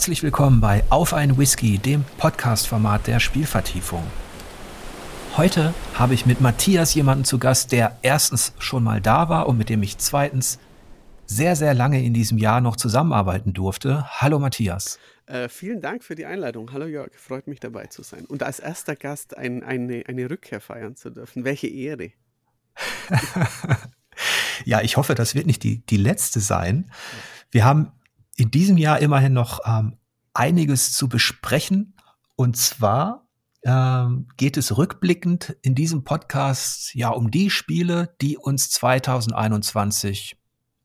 Herzlich willkommen bei Auf ein Whisky, dem Podcast-Format der Spielvertiefung. Heute habe ich mit Matthias jemanden zu Gast, der erstens schon mal da war und mit dem ich zweitens sehr, sehr lange in diesem Jahr noch zusammenarbeiten durfte. Hallo Matthias. Äh, vielen Dank für die Einladung. Hallo Jörg, freut mich dabei zu sein und als erster Gast ein, eine, eine Rückkehr feiern zu dürfen. Welche Ehre. ja, ich hoffe, das wird nicht die, die letzte sein. Wir haben in diesem Jahr immerhin noch ähm, einiges zu besprechen. Und zwar ähm, geht es rückblickend in diesem Podcast ja um die Spiele, die uns 2021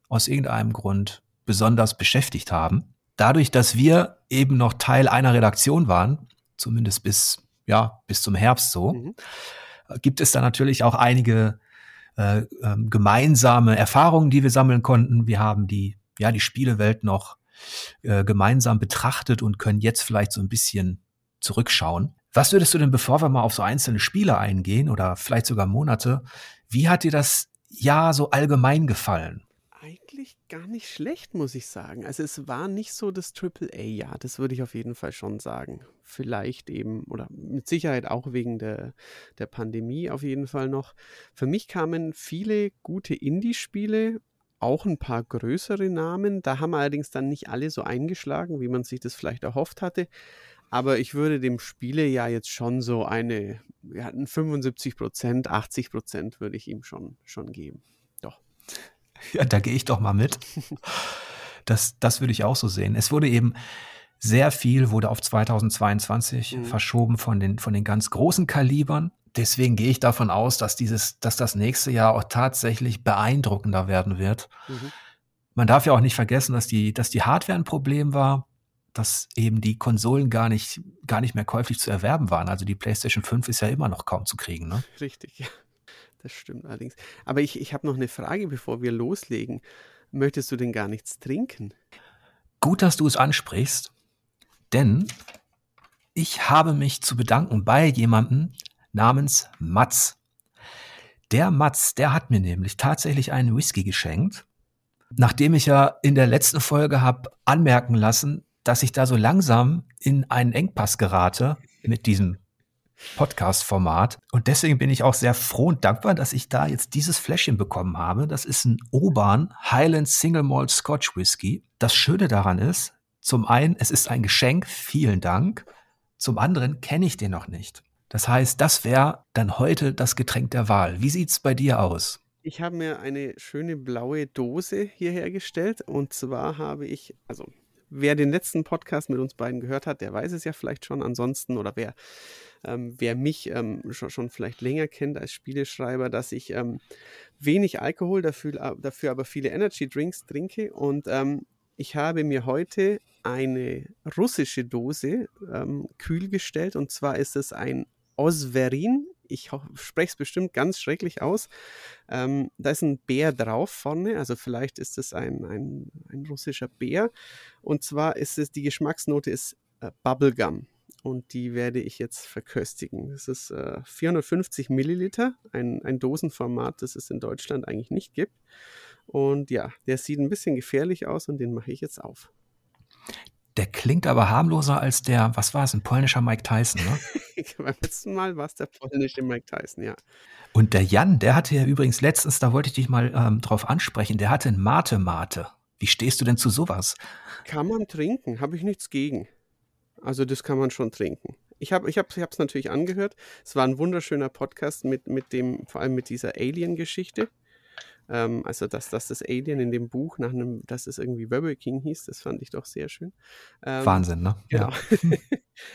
aus irgendeinem Grund besonders beschäftigt haben. Dadurch, dass wir eben noch Teil einer Redaktion waren, zumindest bis, ja, bis zum Herbst so, mhm. gibt es da natürlich auch einige äh, äh, gemeinsame Erfahrungen, die wir sammeln konnten. Wir haben die, ja, die Spielewelt noch äh, gemeinsam betrachtet und können jetzt vielleicht so ein bisschen zurückschauen. Was würdest du denn, bevor wir mal auf so einzelne Spiele eingehen oder vielleicht sogar Monate, wie hat dir das Jahr so allgemein gefallen? Eigentlich gar nicht schlecht, muss ich sagen. Also es war nicht so das Triple-A-Jahr, das würde ich auf jeden Fall schon sagen. Vielleicht eben, oder mit Sicherheit auch wegen der, der Pandemie auf jeden Fall noch. Für mich kamen viele gute Indie-Spiele auch ein paar größere Namen. Da haben allerdings dann nicht alle so eingeschlagen, wie man sich das vielleicht erhofft hatte. Aber ich würde dem Spiele ja jetzt schon so eine, wir hatten 75 Prozent, 80 Prozent würde ich ihm schon, schon geben. Doch. Ja, da gehe ich doch mal mit. Das, das würde ich auch so sehen. Es wurde eben sehr viel, wurde auf 2022 mhm. verschoben von den, von den ganz großen Kalibern deswegen gehe ich davon aus, dass dieses, dass das nächste Jahr auch tatsächlich beeindruckender werden wird. Mhm. Man darf ja auch nicht vergessen, dass die, dass die Hardware ein Problem war, dass eben die Konsolen gar nicht, gar nicht mehr käuflich zu erwerben waren. Also die PlayStation 5 ist ja immer noch kaum zu kriegen, ne? Richtig, ja. Das stimmt allerdings. Aber ich, ich habe noch eine Frage, bevor wir loslegen. Möchtest du denn gar nichts trinken? Gut, dass du es ansprichst, denn ich habe mich zu bedanken bei jemandem, namens Mats. Der Mats, der hat mir nämlich tatsächlich einen Whisky geschenkt, nachdem ich ja in der letzten Folge habe anmerken lassen, dass ich da so langsam in einen Engpass gerate mit diesem Podcast-Format. Und deswegen bin ich auch sehr froh und dankbar, dass ich da jetzt dieses Fläschchen bekommen habe. Das ist ein Oban Highland Single Malt Scotch Whisky. Das Schöne daran ist, zum einen, es ist ein Geschenk, vielen Dank. Zum anderen kenne ich den noch nicht. Das heißt, das wäre dann heute das Getränk der Wahl. Wie sieht es bei dir aus? Ich habe mir eine schöne blaue Dose hierher gestellt und zwar habe ich, also wer den letzten Podcast mit uns beiden gehört hat, der weiß es ja vielleicht schon. Ansonsten oder wer, ähm, wer mich ähm, schon, schon, vielleicht länger kennt als Spieleschreiber, dass ich ähm, wenig Alkohol, dafür, dafür aber viele Energy Drinks trinke und ähm, ich habe mir heute eine russische Dose ähm, kühl gestellt und zwar ist es ein Osverin. Ich spreche es bestimmt ganz schrecklich aus. Ähm, da ist ein Bär drauf vorne, also vielleicht ist es ein, ein, ein russischer Bär. Und zwar ist es, die Geschmacksnote ist äh, Bubblegum und die werde ich jetzt verköstigen. Das ist äh, 450 Milliliter, ein, ein Dosenformat, das es in Deutschland eigentlich nicht gibt. Und ja, der sieht ein bisschen gefährlich aus und den mache ich jetzt auf. Der klingt aber harmloser als der, was war es, ein polnischer Mike Tyson, ne? Beim letzten Mal war es der polnische Mike Tyson, ja. Und der Jan, der hatte ja übrigens letztens, da wollte ich dich mal ähm, drauf ansprechen, der hatte ein Mate-Mate. Wie stehst du denn zu sowas? Kann man trinken, habe ich nichts gegen. Also das kann man schon trinken. Ich habe es ich ich natürlich angehört. Es war ein wunderschöner Podcast mit, mit dem, vor allem mit dieser Alien-Geschichte. Ähm, also, dass, dass das Alien in dem Buch nach einem, dass es irgendwie Rebel King hieß, das fand ich doch sehr schön. Ähm, Wahnsinn, ne? Genau. Ja.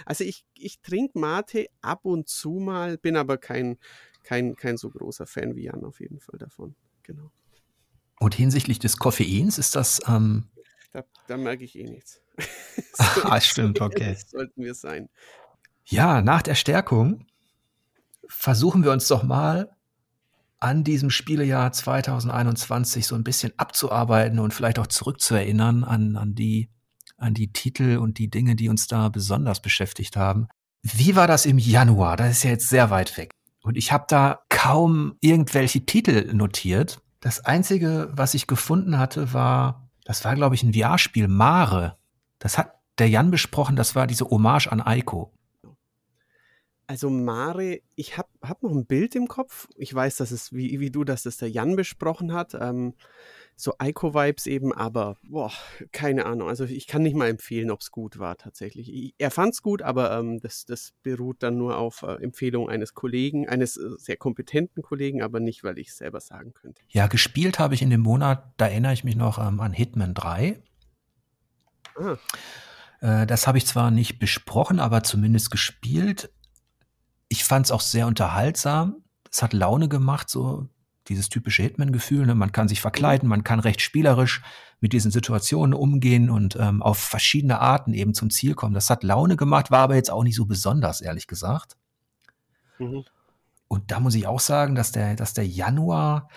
also ich, ich trinke Mate ab und zu mal, bin aber kein, kein, kein so großer Fan wie Jan auf jeden Fall davon. Genau. Und hinsichtlich des Koffeins ist das. Ähm da, da merke ich eh nichts. ah, stimmt, okay. sollten wir sein. Ja, nach der Stärkung versuchen wir uns doch mal an diesem Spielejahr 2021 so ein bisschen abzuarbeiten und vielleicht auch zurückzuerinnern an, an die, an die Titel und die Dinge, die uns da besonders beschäftigt haben. Wie war das im Januar? Das ist ja jetzt sehr weit weg. Und ich habe da kaum irgendwelche Titel notiert. Das Einzige, was ich gefunden hatte, war, das war, glaube ich, ein VR-Spiel, Mare. Das hat der Jan besprochen, das war diese Hommage an Aiko. Also Mare, ich habe hab noch ein Bild im Kopf. Ich weiß, dass es, wie, wie du, dass das der Jan besprochen hat. Ähm, so Ico-Vibes eben, aber boah, keine Ahnung. Also ich kann nicht mal empfehlen, ob es gut war tatsächlich. Ich, er fand es gut, aber ähm, das, das beruht dann nur auf äh, Empfehlung eines Kollegen, eines äh, sehr kompetenten Kollegen, aber nicht, weil ich es selber sagen könnte. Ja, gespielt habe ich in dem Monat, da erinnere ich mich noch ähm, an Hitman 3. Ah. Äh, das habe ich zwar nicht besprochen, aber zumindest gespielt ich fand es auch sehr unterhaltsam. Es hat Laune gemacht, so dieses typische Hitman-Gefühl. Ne? Man kann sich verkleiden, man kann recht spielerisch mit diesen Situationen umgehen und ähm, auf verschiedene Arten eben zum Ziel kommen. Das hat Laune gemacht, war aber jetzt auch nicht so besonders, ehrlich gesagt. Mhm. Und da muss ich auch sagen, dass der, dass der Januar,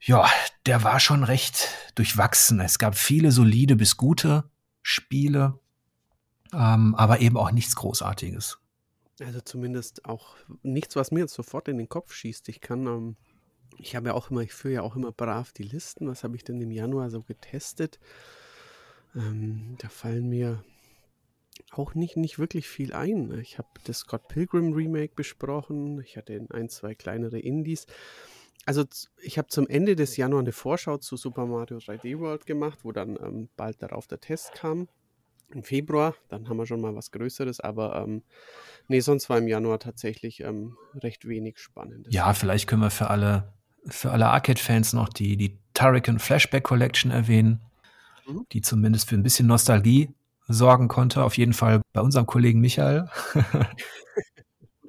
ja, der war schon recht durchwachsen. Es gab viele solide bis gute Spiele, ähm, aber eben auch nichts Großartiges. Also zumindest auch nichts, was mir jetzt sofort in den Kopf schießt. Ich kann, ähm, ich habe ja auch immer, ich führe ja auch immer brav die Listen. Was habe ich denn im Januar so getestet? Ähm, da fallen mir auch nicht, nicht wirklich viel ein. Ich habe das Scott Pilgrim Remake besprochen. Ich hatte ein, zwei kleinere Indies. Also ich habe zum Ende des Januar eine Vorschau zu Super Mario 3D World gemacht, wo dann ähm, bald darauf der Test kam im Februar, dann haben wir schon mal was Größeres, aber ähm, nee, sonst war im Januar tatsächlich ähm, recht wenig Spannendes. Ja, vielleicht können wir für alle, für alle Arcade-Fans noch die, die Turrican Flashback Collection erwähnen, mhm. die zumindest für ein bisschen Nostalgie sorgen konnte. Auf jeden Fall bei unserem Kollegen Michael.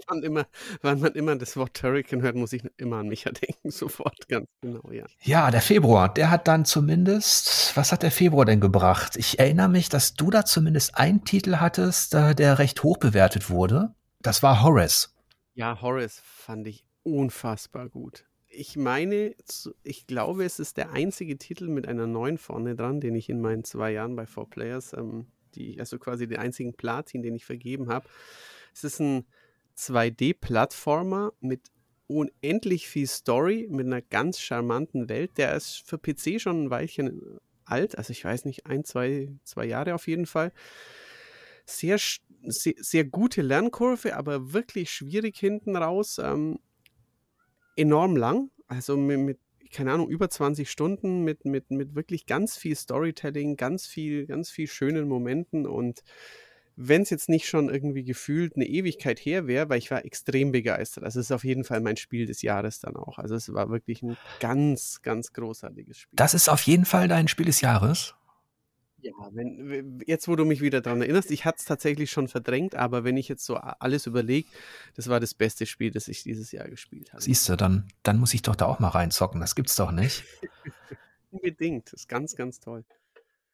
wann immer, wann man immer das Wort Turrican hört, muss ich immer an Micha denken, sofort, ganz genau, ja. Ja, der Februar, der hat dann zumindest, was hat der Februar denn gebracht? Ich erinnere mich, dass du da zumindest einen Titel hattest, der recht hoch bewertet wurde. Das war Horace. Ja, Horace fand ich unfassbar gut. Ich meine, ich glaube, es ist der einzige Titel mit einer 9 vorne dran, den ich in meinen zwei Jahren bei 4Players, ähm, die, also quasi den einzigen Platin, den ich vergeben habe. Es ist ein 2D-Plattformer mit unendlich viel Story, mit einer ganz charmanten Welt. Der ist für PC schon ein Weilchen alt, also ich weiß nicht, ein, zwei, zwei Jahre auf jeden Fall. Sehr, sehr, sehr gute Lernkurve, aber wirklich schwierig hinten raus. Ähm, enorm lang, also mit, mit, keine Ahnung, über 20 Stunden mit, mit, mit wirklich ganz viel Storytelling, ganz viel, ganz viel schönen Momenten und wenn es jetzt nicht schon irgendwie gefühlt eine Ewigkeit her wäre, weil ich war extrem begeistert. Also es ist auf jeden Fall mein Spiel des Jahres dann auch. Also es war wirklich ein ganz, ganz großartiges Spiel. Das ist auf jeden Fall dein Spiel des Jahres? Ja, wenn, jetzt wo du mich wieder daran erinnerst, ich hatte es tatsächlich schon verdrängt, aber wenn ich jetzt so alles überlege, das war das beste Spiel, das ich dieses Jahr gespielt habe. Siehst du, dann, dann muss ich doch da auch mal reinzocken. Das gibt's doch nicht. Unbedingt. Das ist ganz, ganz toll.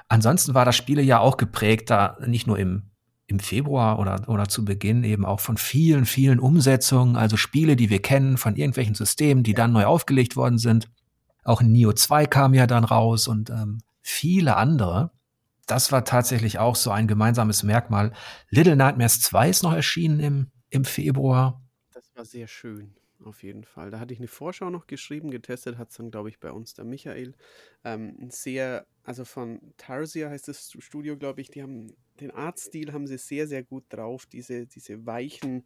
Ansonsten war das Spiel ja auch geprägt, da nicht nur im im Februar oder, oder zu Beginn eben auch von vielen, vielen Umsetzungen, also Spiele, die wir kennen, von irgendwelchen Systemen, die dann neu aufgelegt worden sind. Auch Neo 2 kam ja dann raus und ähm, viele andere. Das war tatsächlich auch so ein gemeinsames Merkmal. Little Nightmares 2 ist noch erschienen im, im Februar. Das war sehr schön. Auf jeden Fall. Da hatte ich eine Vorschau noch geschrieben, getestet hat es dann, glaube ich, bei uns der Michael. Ähm, sehr, also von Tarsia heißt das Studio, glaube ich, die haben den Artstil haben sie sehr, sehr gut drauf. Diese, diese weichen,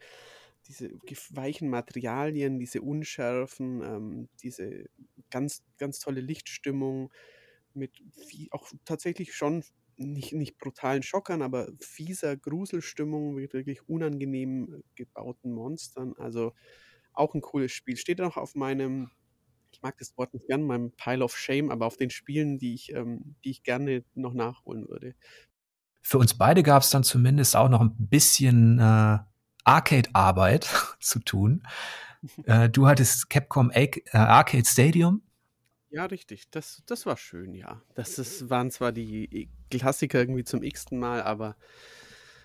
diese weichen Materialien, diese Unschärfen, ähm, diese ganz, ganz tolle Lichtstimmung mit viel, auch tatsächlich schon nicht, nicht brutalen Schockern, aber fieser Gruselstimmung mit wirklich unangenehm gebauten Monstern. Also auch ein cooles Spiel. Steht auch auf meinem, ich mag das Wort nicht gern, meinem Pile of Shame, aber auf den Spielen, die ich, ähm, die ich gerne noch nachholen würde. Für uns beide gab es dann zumindest auch noch ein bisschen äh, Arcade-Arbeit zu tun. Äh, du hattest Capcom äh, Arcade Stadium. Ja, richtig. Das, das war schön, ja. Das ist, waren zwar die Klassiker irgendwie zum x-ten Mal, aber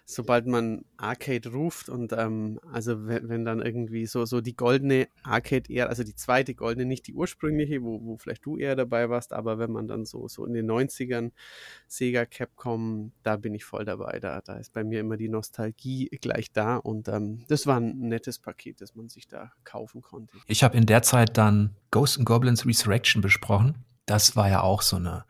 sobald man Arcade ruft und ähm, also wenn, wenn, dann irgendwie so, so die goldene Arcade eher, also die zweite goldene, nicht die ursprüngliche, wo, wo vielleicht du eher dabei warst, aber wenn man dann so, so in den 90ern Sega, Capcom, da bin ich voll dabei. Da, da ist bei mir immer die Nostalgie gleich da und ähm, das war ein nettes Paket, das man sich da kaufen konnte. Ich habe in der Zeit dann Ghosts and Goblins Resurrection besprochen. Das war ja auch so eine,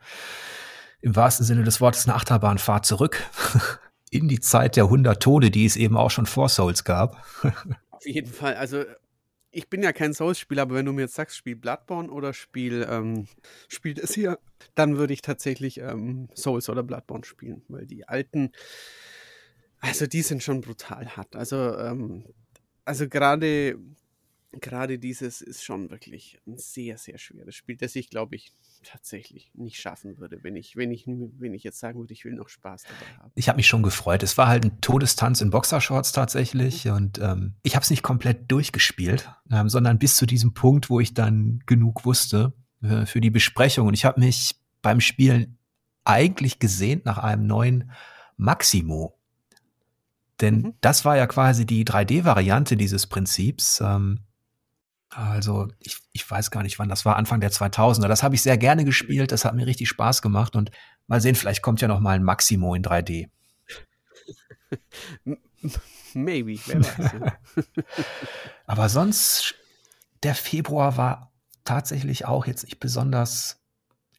im wahrsten Sinne des Wortes, eine Achterbahnfahrt zurück. in die Zeit der 100 Tode, die es eben auch schon vor Souls gab. Auf jeden Fall. Also ich bin ja kein Souls-Spieler, aber wenn du mir jetzt sagst, spiel Bloodborne oder spiel, ähm, spiel das hier, dann würde ich tatsächlich ähm, Souls oder Bloodborne spielen, weil die alten, also die sind schon brutal hart. Also, ähm, also gerade gerade dieses ist schon wirklich ein sehr, sehr schweres Spiel, das ich, glaube ich, tatsächlich nicht schaffen würde, wenn ich, wenn ich, wenn ich jetzt sagen würde, ich will noch Spaß dabei haben. Ich habe mich schon gefreut. Es war halt ein Todestanz in Boxershorts tatsächlich. Mhm. Und ähm, ich habe es nicht komplett durchgespielt, ähm, sondern bis zu diesem Punkt, wo ich dann genug wusste äh, für die Besprechung. Und ich habe mich beim Spielen eigentlich gesehnt nach einem neuen Maximo. Denn mhm. das war ja quasi die 3D-Variante dieses Prinzips. Ähm, also ich, ich weiß gar nicht, wann das war, Anfang der 2000er. Das habe ich sehr gerne gespielt, das hat mir richtig Spaß gemacht und mal sehen, vielleicht kommt ja noch mal ein Maximo in 3D. Maybe, wer weiß. Aber sonst, der Februar war tatsächlich auch jetzt nicht besonders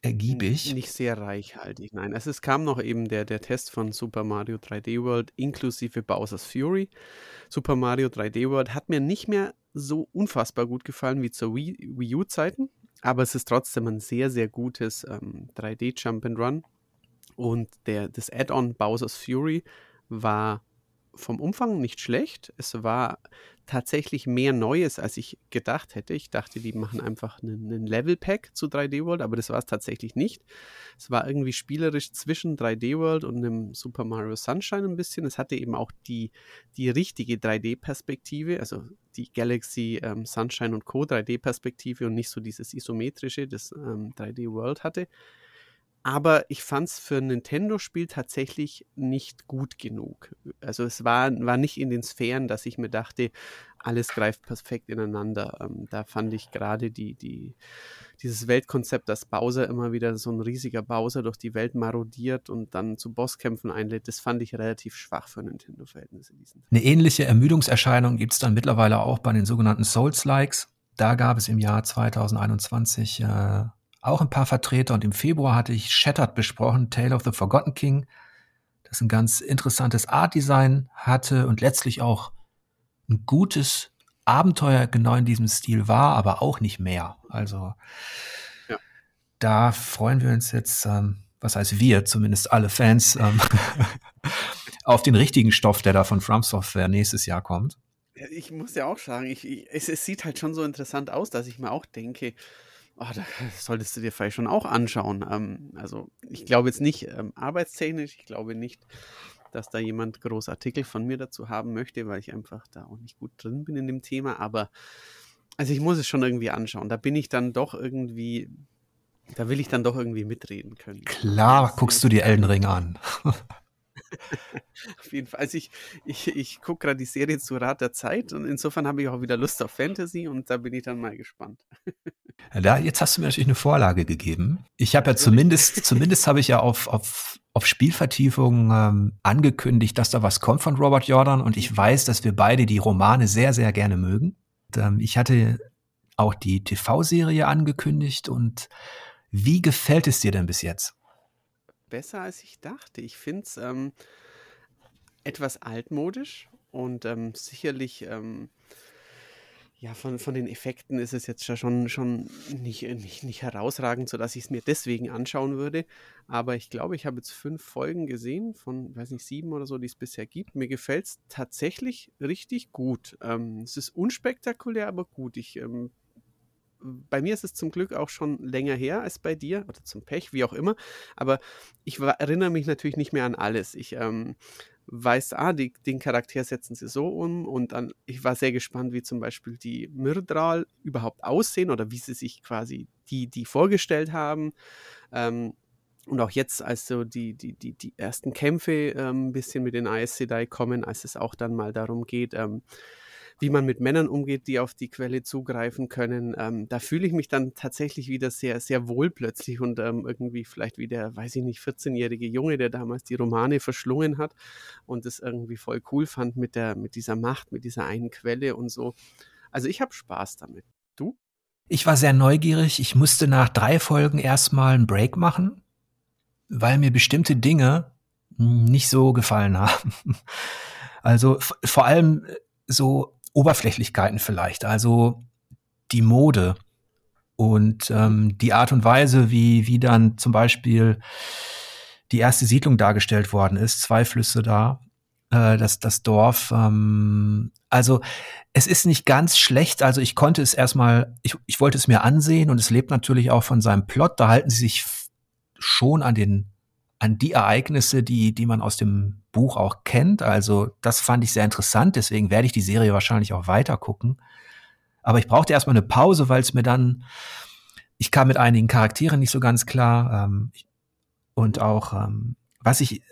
ergiebig. Nicht sehr reichhaltig, nein. Also es kam noch eben der, der Test von Super Mario 3D World inklusive Bowser's Fury. Super Mario 3D World hat mir nicht mehr so unfassbar gut gefallen wie zur Wii, Wii U-Zeiten, aber es ist trotzdem ein sehr, sehr gutes ähm, 3D Jump and Run. Und der, das Add-on Bowser's Fury war vom Umfang nicht schlecht. Es war tatsächlich mehr Neues, als ich gedacht hätte. Ich dachte, die machen einfach einen, einen Level-Pack zu 3D World, aber das war es tatsächlich nicht. Es war irgendwie spielerisch zwischen 3D World und einem Super Mario Sunshine ein bisschen. Es hatte eben auch die, die richtige 3D-Perspektive, also die Galaxy ähm, Sunshine und Co. 3D-Perspektive und nicht so dieses isometrische, das ähm, 3D World hatte aber ich fand es für ein Nintendo-Spiel tatsächlich nicht gut genug. Also es war, war nicht in den Sphären, dass ich mir dachte, alles greift perfekt ineinander. Ähm, da fand ich gerade die, die, dieses Weltkonzept, dass Bowser immer wieder so ein riesiger Bowser durch die Welt marodiert und dann zu Bosskämpfen einlädt, das fand ich relativ schwach für Nintendo-Verhältnisse. Eine ähnliche Ermüdungserscheinung gibt es dann mittlerweile auch bei den sogenannten Souls-Likes. Da gab es im Jahr 2021 äh, auch ein paar Vertreter und im Februar hatte ich Shattered besprochen, Tale of the Forgotten King, das ein ganz interessantes Art-Design hatte und letztlich auch ein gutes Abenteuer genau in diesem Stil war, aber auch nicht mehr. Also ja. da freuen wir uns jetzt, ähm, was heißt wir, zumindest alle Fans, ähm, auf den richtigen Stoff, der da von From Software nächstes Jahr kommt. Ich muss ja auch sagen, ich, ich, es, es, sieht halt schon so interessant aus, dass ich mir auch denke, oh, da solltest du dir vielleicht schon auch anschauen. Ähm, also ich glaube jetzt nicht ähm, arbeitstechnisch, ich glaube nicht, dass da jemand groß Artikel von mir dazu haben möchte, weil ich einfach da auch nicht gut drin bin in dem Thema. Aber also ich muss es schon irgendwie anschauen. Da bin ich dann doch irgendwie, da will ich dann doch irgendwie mitreden können. Klar, guckst du dir Elden Ring an. auf jeden Fall. Also ich, ich, ich gucke gerade die Serie zu Rat der Zeit und insofern habe ich auch wieder Lust auf Fantasy und da bin ich dann mal gespannt. Da, jetzt hast du mir natürlich eine Vorlage gegeben. Ich habe ja zumindest, zumindest habe ich ja auf, auf, auf Spielvertiefung ähm, angekündigt, dass da was kommt von Robert Jordan und ich weiß, dass wir beide die Romane sehr, sehr gerne mögen. Und, ähm, ich hatte auch die TV-Serie angekündigt und wie gefällt es dir denn bis jetzt? besser, als ich dachte. Ich finde es ähm, etwas altmodisch und ähm, sicherlich, ähm, ja, von, von den Effekten ist es jetzt schon, schon nicht, nicht, nicht herausragend, sodass ich es mir deswegen anschauen würde. Aber ich glaube, ich habe jetzt fünf Folgen gesehen, von, weiß nicht, sieben oder so, die es bisher gibt. Mir gefällt es tatsächlich richtig gut. Ähm, es ist unspektakulär, aber gut. Ich ähm, bei mir ist es zum Glück auch schon länger her als bei dir oder zum Pech, wie auch immer. Aber ich erinnere mich natürlich nicht mehr an alles. Ich ähm, weiß, ah, die, den Charakter setzen sie so um und dann, ich war sehr gespannt, wie zum Beispiel die Myrdral überhaupt aussehen oder wie sie sich quasi die, die vorgestellt haben. Ähm, und auch jetzt, als so die, die, die, die ersten Kämpfe ähm, ein bisschen mit den Aes Sedai kommen, als es auch dann mal darum geht, ähm, wie man mit Männern umgeht, die auf die Quelle zugreifen können. Ähm, da fühle ich mich dann tatsächlich wieder sehr, sehr wohl plötzlich und ähm, irgendwie vielleicht wie der, weiß ich nicht, 14-jährige Junge, der damals die Romane verschlungen hat und es irgendwie voll cool fand mit der, mit dieser Macht, mit dieser einen Quelle und so. Also ich habe Spaß damit. Du? Ich war sehr neugierig. Ich musste nach drei Folgen erstmal einen Break machen, weil mir bestimmte Dinge nicht so gefallen haben. Also vor allem so Oberflächlichkeiten vielleicht, also die Mode und ähm, die Art und Weise, wie, wie dann zum Beispiel die erste Siedlung dargestellt worden ist, zwei Flüsse da, äh, das, das Dorf. Ähm, also es ist nicht ganz schlecht. Also ich konnte es erstmal, ich, ich wollte es mir ansehen und es lebt natürlich auch von seinem Plot. Da halten sie sich schon an den an die Ereignisse, die, die man aus dem Buch auch kennt. Also das fand ich sehr interessant, deswegen werde ich die Serie wahrscheinlich auch weiter gucken. Aber ich brauchte erstmal eine Pause, weil es mir dann, ich kam mit einigen Charakteren nicht so ganz klar. Ähm, und auch, ähm, was ich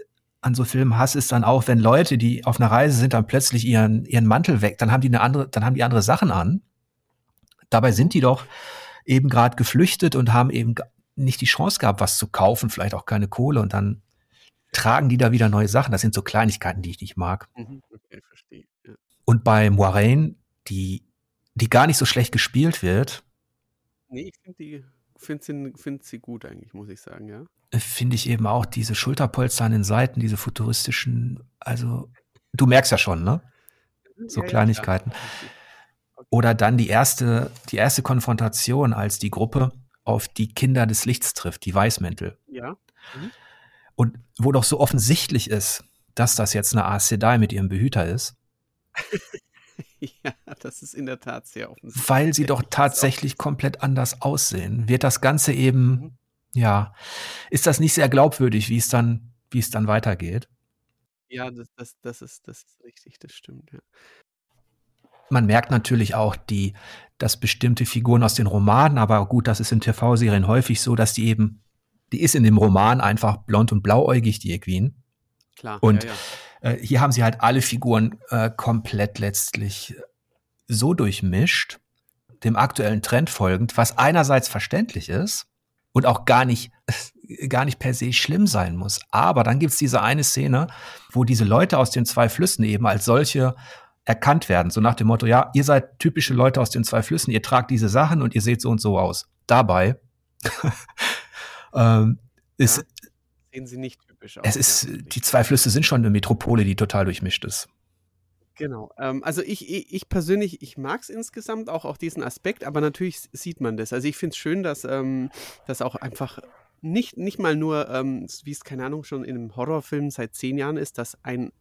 an so Filmen hasse, ist dann auch, wenn Leute, die auf einer Reise sind, dann plötzlich ihren, ihren Mantel weg, dann haben die eine andere, dann haben die andere Sachen an. Dabei sind die doch eben gerade geflüchtet und haben eben nicht die Chance gehabt, was zu kaufen, vielleicht auch keine Kohle und dann tragen die da wieder neue Sachen. Das sind so Kleinigkeiten, die ich nicht mag. Mhm, okay, verstehe. Ja. Und bei Moiraine, die, die gar nicht so schlecht gespielt wird. Nee, ich finde die, finde sie, find sie gut eigentlich, muss ich sagen, ja finde ich eben auch diese Schulterpolster an den Seiten, diese futuristischen, also du merkst ja schon, ne? So ja, Kleinigkeiten. Ja, Oder dann die erste, die erste Konfrontation, als die Gruppe auf die Kinder des Lichts trifft, die Weißmäntel. Ja. Mhm. Und wo doch so offensichtlich ist, dass das jetzt eine Aes Sedai mit ihrem Behüter ist. ja, das ist in der Tat sehr offensichtlich. Weil sie doch tatsächlich komplett anders aussehen, wird das Ganze eben mhm ja, ist das nicht sehr glaubwürdig, wie es dann, wie es dann weitergeht. Ja, das, das, das, ist, das ist richtig, das stimmt, ja. Man merkt natürlich auch die, dass bestimmte Figuren aus den Romanen, aber gut, das ist in TV-Serien häufig so, dass die eben, die ist in dem Roman einfach blond und blauäugig, die Equine. Klar. Und ja, ja. Äh, hier haben sie halt alle Figuren äh, komplett letztlich so durchmischt, dem aktuellen Trend folgend, was einerseits verständlich ist, und auch gar nicht, gar nicht per se schlimm sein muss. Aber dann gibt's diese eine Szene, wo diese Leute aus den zwei Flüssen eben als solche erkannt werden. So nach dem Motto, ja, ihr seid typische Leute aus den zwei Flüssen, ihr tragt diese Sachen und ihr seht so und so aus. Dabei ähm, ist. Ja, sehen sie nicht typisch aus. Es ist, die zwei Flüsse sind schon eine Metropole, die total durchmischt ist. Genau. Ähm, also ich, ich, ich persönlich, ich mag es insgesamt auch, auch diesen Aspekt, aber natürlich sieht man das. Also ich finde es schön, dass ähm, das auch einfach nicht, nicht mal nur, ähm, wie es, keine Ahnung, schon in einem Horrorfilm seit zehn Jahren ist, dass ein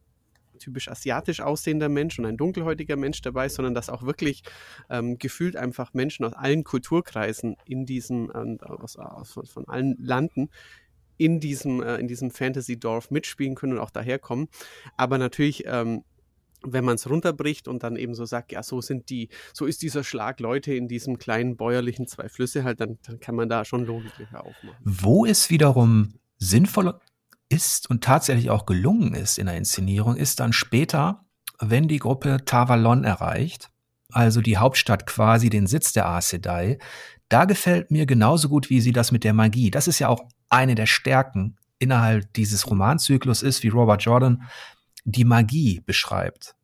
typisch asiatisch aussehender Mensch und ein dunkelhäutiger Mensch dabei sondern dass auch wirklich ähm, gefühlt einfach Menschen aus allen Kulturkreisen in diesem, äh, aus, aus, von, allen Landen in diesem, äh, diesem Fantasy-Dorf mitspielen können und auch daherkommen. Aber natürlich ähm, wenn man es runterbricht und dann eben so sagt, ja, so sind die, so ist dieser Schlag Leute in diesem kleinen bäuerlichen zwei Flüsse halt, dann, dann kann man da schon Logiklöcher aufmachen. Wo es wiederum sinnvoll ist und tatsächlich auch gelungen ist in der Inszenierung, ist dann später, wenn die Gruppe Tavalon erreicht, also die Hauptstadt quasi den Sitz der Aes Sedai, da gefällt mir genauso gut, wie sie das mit der Magie. Das ist ja auch eine der Stärken innerhalb dieses Romanzyklus ist, wie Robert Jordan die Magie beschreibt.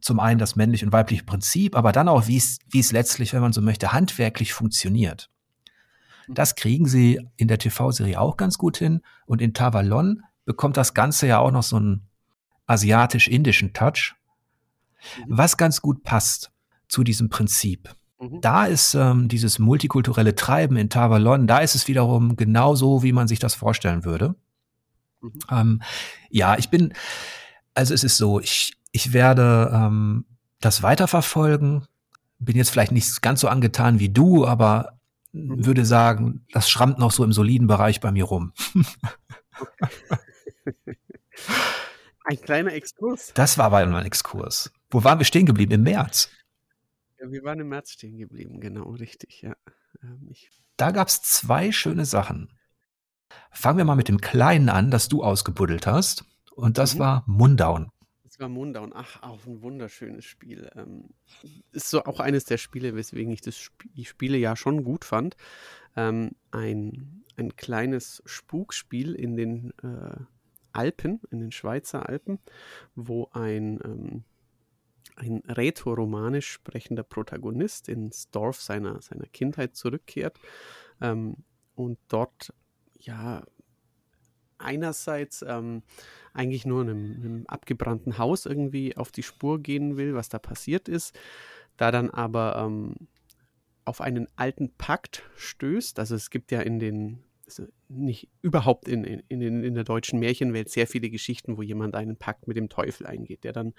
Zum einen das männliche und weibliche Prinzip, aber dann auch, wie es, wie es letztlich, wenn man so möchte, handwerklich funktioniert. Das kriegen sie in der TV-Serie auch ganz gut hin. Und in Tavalon bekommt das Ganze ja auch noch so einen asiatisch-indischen Touch, mhm. was ganz gut passt zu diesem Prinzip. Mhm. Da ist ähm, dieses multikulturelle Treiben in Tavalon, da ist es wiederum genauso, wie man sich das vorstellen würde. Mhm. Ähm, ja, ich bin, also es ist so, ich, ich werde ähm, das weiterverfolgen. Bin jetzt vielleicht nicht ganz so angetan wie du, aber. Würde sagen, das schrammt noch so im soliden Bereich bei mir rum. Ein kleiner Exkurs. Das war aber ein Exkurs. Wo waren wir stehen geblieben? Im März. Ja, wir waren im März stehen geblieben, genau, richtig, ja. Ähm, ich da gab es zwei schöne Sachen. Fangen wir mal mit dem Kleinen an, das du ausgebuddelt hast. Und das mhm. war Mundown. War Mundown. Ach, auch ein wunderschönes Spiel. Ähm, ist so auch eines der Spiele, weswegen ich das Sp die Spiele ja schon gut fand. Ähm, ein, ein kleines Spukspiel in den äh, Alpen, in den Schweizer Alpen, wo ein, ähm, ein rätoromanisch sprechender Protagonist ins Dorf seiner, seiner Kindheit zurückkehrt ähm, und dort ja einerseits ähm, eigentlich nur einem, einem abgebrannten Haus irgendwie auf die Spur gehen will, was da passiert ist, da dann aber ähm, auf einen alten Pakt stößt. Also es gibt ja in den also nicht überhaupt in, in, in, in der deutschen Märchenwelt sehr viele Geschichten, wo jemand einen Pakt mit dem Teufel eingeht, der dann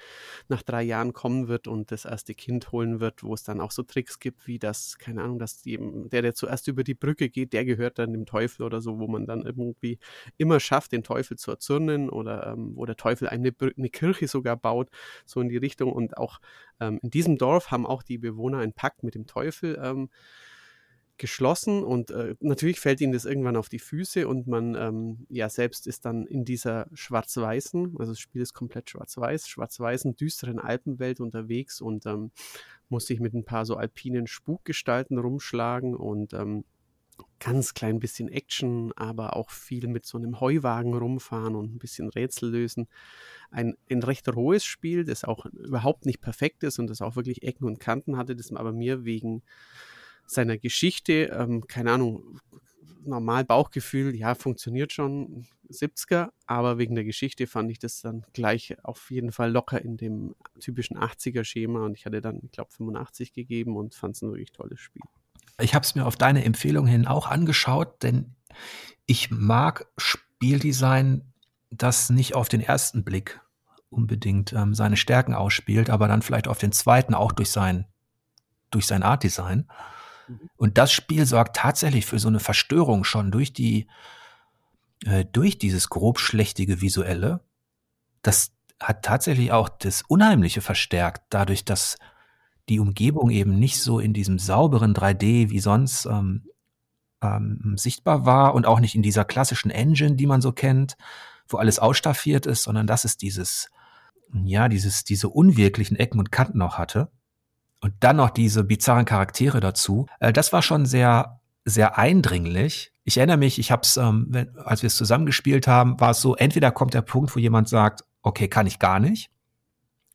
nach drei Jahren kommen wird und das erste Kind holen wird, wo es dann auch so Tricks gibt, wie das, keine Ahnung, dass eben der, der zuerst über die Brücke geht, der gehört dann dem Teufel oder so, wo man dann irgendwie immer schafft, den Teufel zu erzürnen oder ähm, wo der Teufel eine, eine Kirche sogar baut, so in die Richtung. Und auch ähm, in diesem Dorf haben auch die Bewohner einen Pakt mit dem Teufel. Ähm, geschlossen und äh, natürlich fällt ihnen das irgendwann auf die Füße und man ähm, ja selbst ist dann in dieser schwarz-weißen, also das Spiel ist komplett schwarz-weiß, schwarz-weißen, düsteren Alpenwelt unterwegs und ähm, muss sich mit ein paar so alpinen Spukgestalten rumschlagen und ähm, ganz klein bisschen Action, aber auch viel mit so einem Heuwagen rumfahren und ein bisschen Rätsel lösen. Ein, ein recht rohes Spiel, das auch überhaupt nicht perfekt ist und das auch wirklich Ecken und Kanten hatte, das aber mir wegen seiner Geschichte, ähm, keine Ahnung, normal Bauchgefühl, ja, funktioniert schon, 70er, aber wegen der Geschichte fand ich das dann gleich auf jeden Fall locker in dem typischen 80er-Schema und ich hatte dann, ich glaube, 85 gegeben und fand es ein wirklich tolles Spiel. Ich habe es mir auf deine Empfehlung hin auch angeschaut, denn ich mag Spieldesign, das nicht auf den ersten Blick unbedingt ähm, seine Stärken ausspielt, aber dann vielleicht auf den zweiten auch durch sein, durch sein Artdesign. Mhm. Und das Spiel sorgt tatsächlich für so eine Verstörung schon durch die, äh, durch dieses grobschlächtige Visuelle. Das hat tatsächlich auch das Unheimliche verstärkt, dadurch, dass die Umgebung eben nicht so in diesem sauberen 3D wie sonst ähm, ähm, sichtbar war und auch nicht in dieser klassischen Engine, die man so kennt, wo alles ausstaffiert ist, sondern dass es dieses, ja, dieses, diese unwirklichen Ecken und Kanten noch hatte. Und dann noch diese bizarren Charaktere dazu. Äh, das war schon sehr, sehr eindringlich. Ich erinnere mich, ich habe es, ähm, als wir es zusammengespielt haben, war es so, entweder kommt der Punkt, wo jemand sagt, okay, kann ich gar nicht,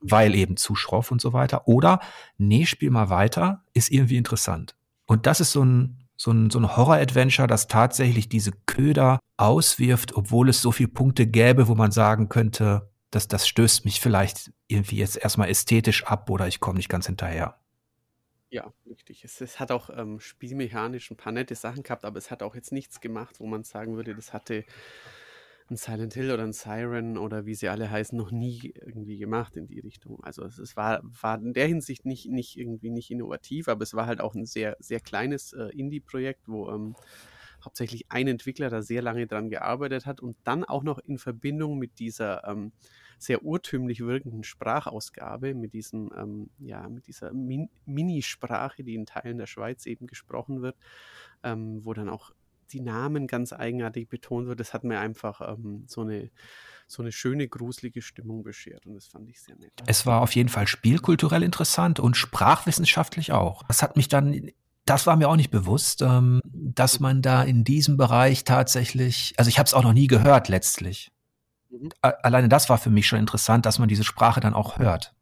weil eben zu schroff und so weiter, oder nee, spiel mal weiter, ist irgendwie interessant. Und das ist so ein, so ein, so ein Horror-Adventure, das tatsächlich diese Köder auswirft, obwohl es so viele Punkte gäbe, wo man sagen könnte, das, das stößt mich vielleicht irgendwie jetzt erstmal ästhetisch ab oder ich komme nicht ganz hinterher. Ja, richtig. Es, es hat auch ähm, spielmechanisch ein paar nette Sachen gehabt, aber es hat auch jetzt nichts gemacht, wo man sagen würde, das hatte ein Silent Hill oder ein Siren oder wie sie alle heißen, noch nie irgendwie gemacht in die Richtung. Also es, es war, war in der Hinsicht nicht, nicht irgendwie nicht innovativ, aber es war halt auch ein sehr, sehr kleines äh, Indie-Projekt, wo ähm, hauptsächlich ein Entwickler da sehr lange dran gearbeitet hat und dann auch noch in Verbindung mit dieser ähm, sehr urtümlich wirkenden Sprachausgabe, mit diesem, ähm, ja, mit dieser Min Minisprache, die in Teilen der Schweiz eben gesprochen wird, ähm, wo dann auch die Namen ganz eigenartig betont wird. Das hat mir einfach ähm, so eine so eine schöne, gruselige Stimmung beschert und das fand ich sehr nett. Es war auf jeden Fall spielkulturell interessant und sprachwissenschaftlich auch. Das hat mich dann das war mir auch nicht bewusst, ähm, dass man da in diesem Bereich tatsächlich, also ich habe es auch noch nie gehört letztlich. Mhm. Alleine das war für mich schon interessant, dass man diese Sprache dann auch hört.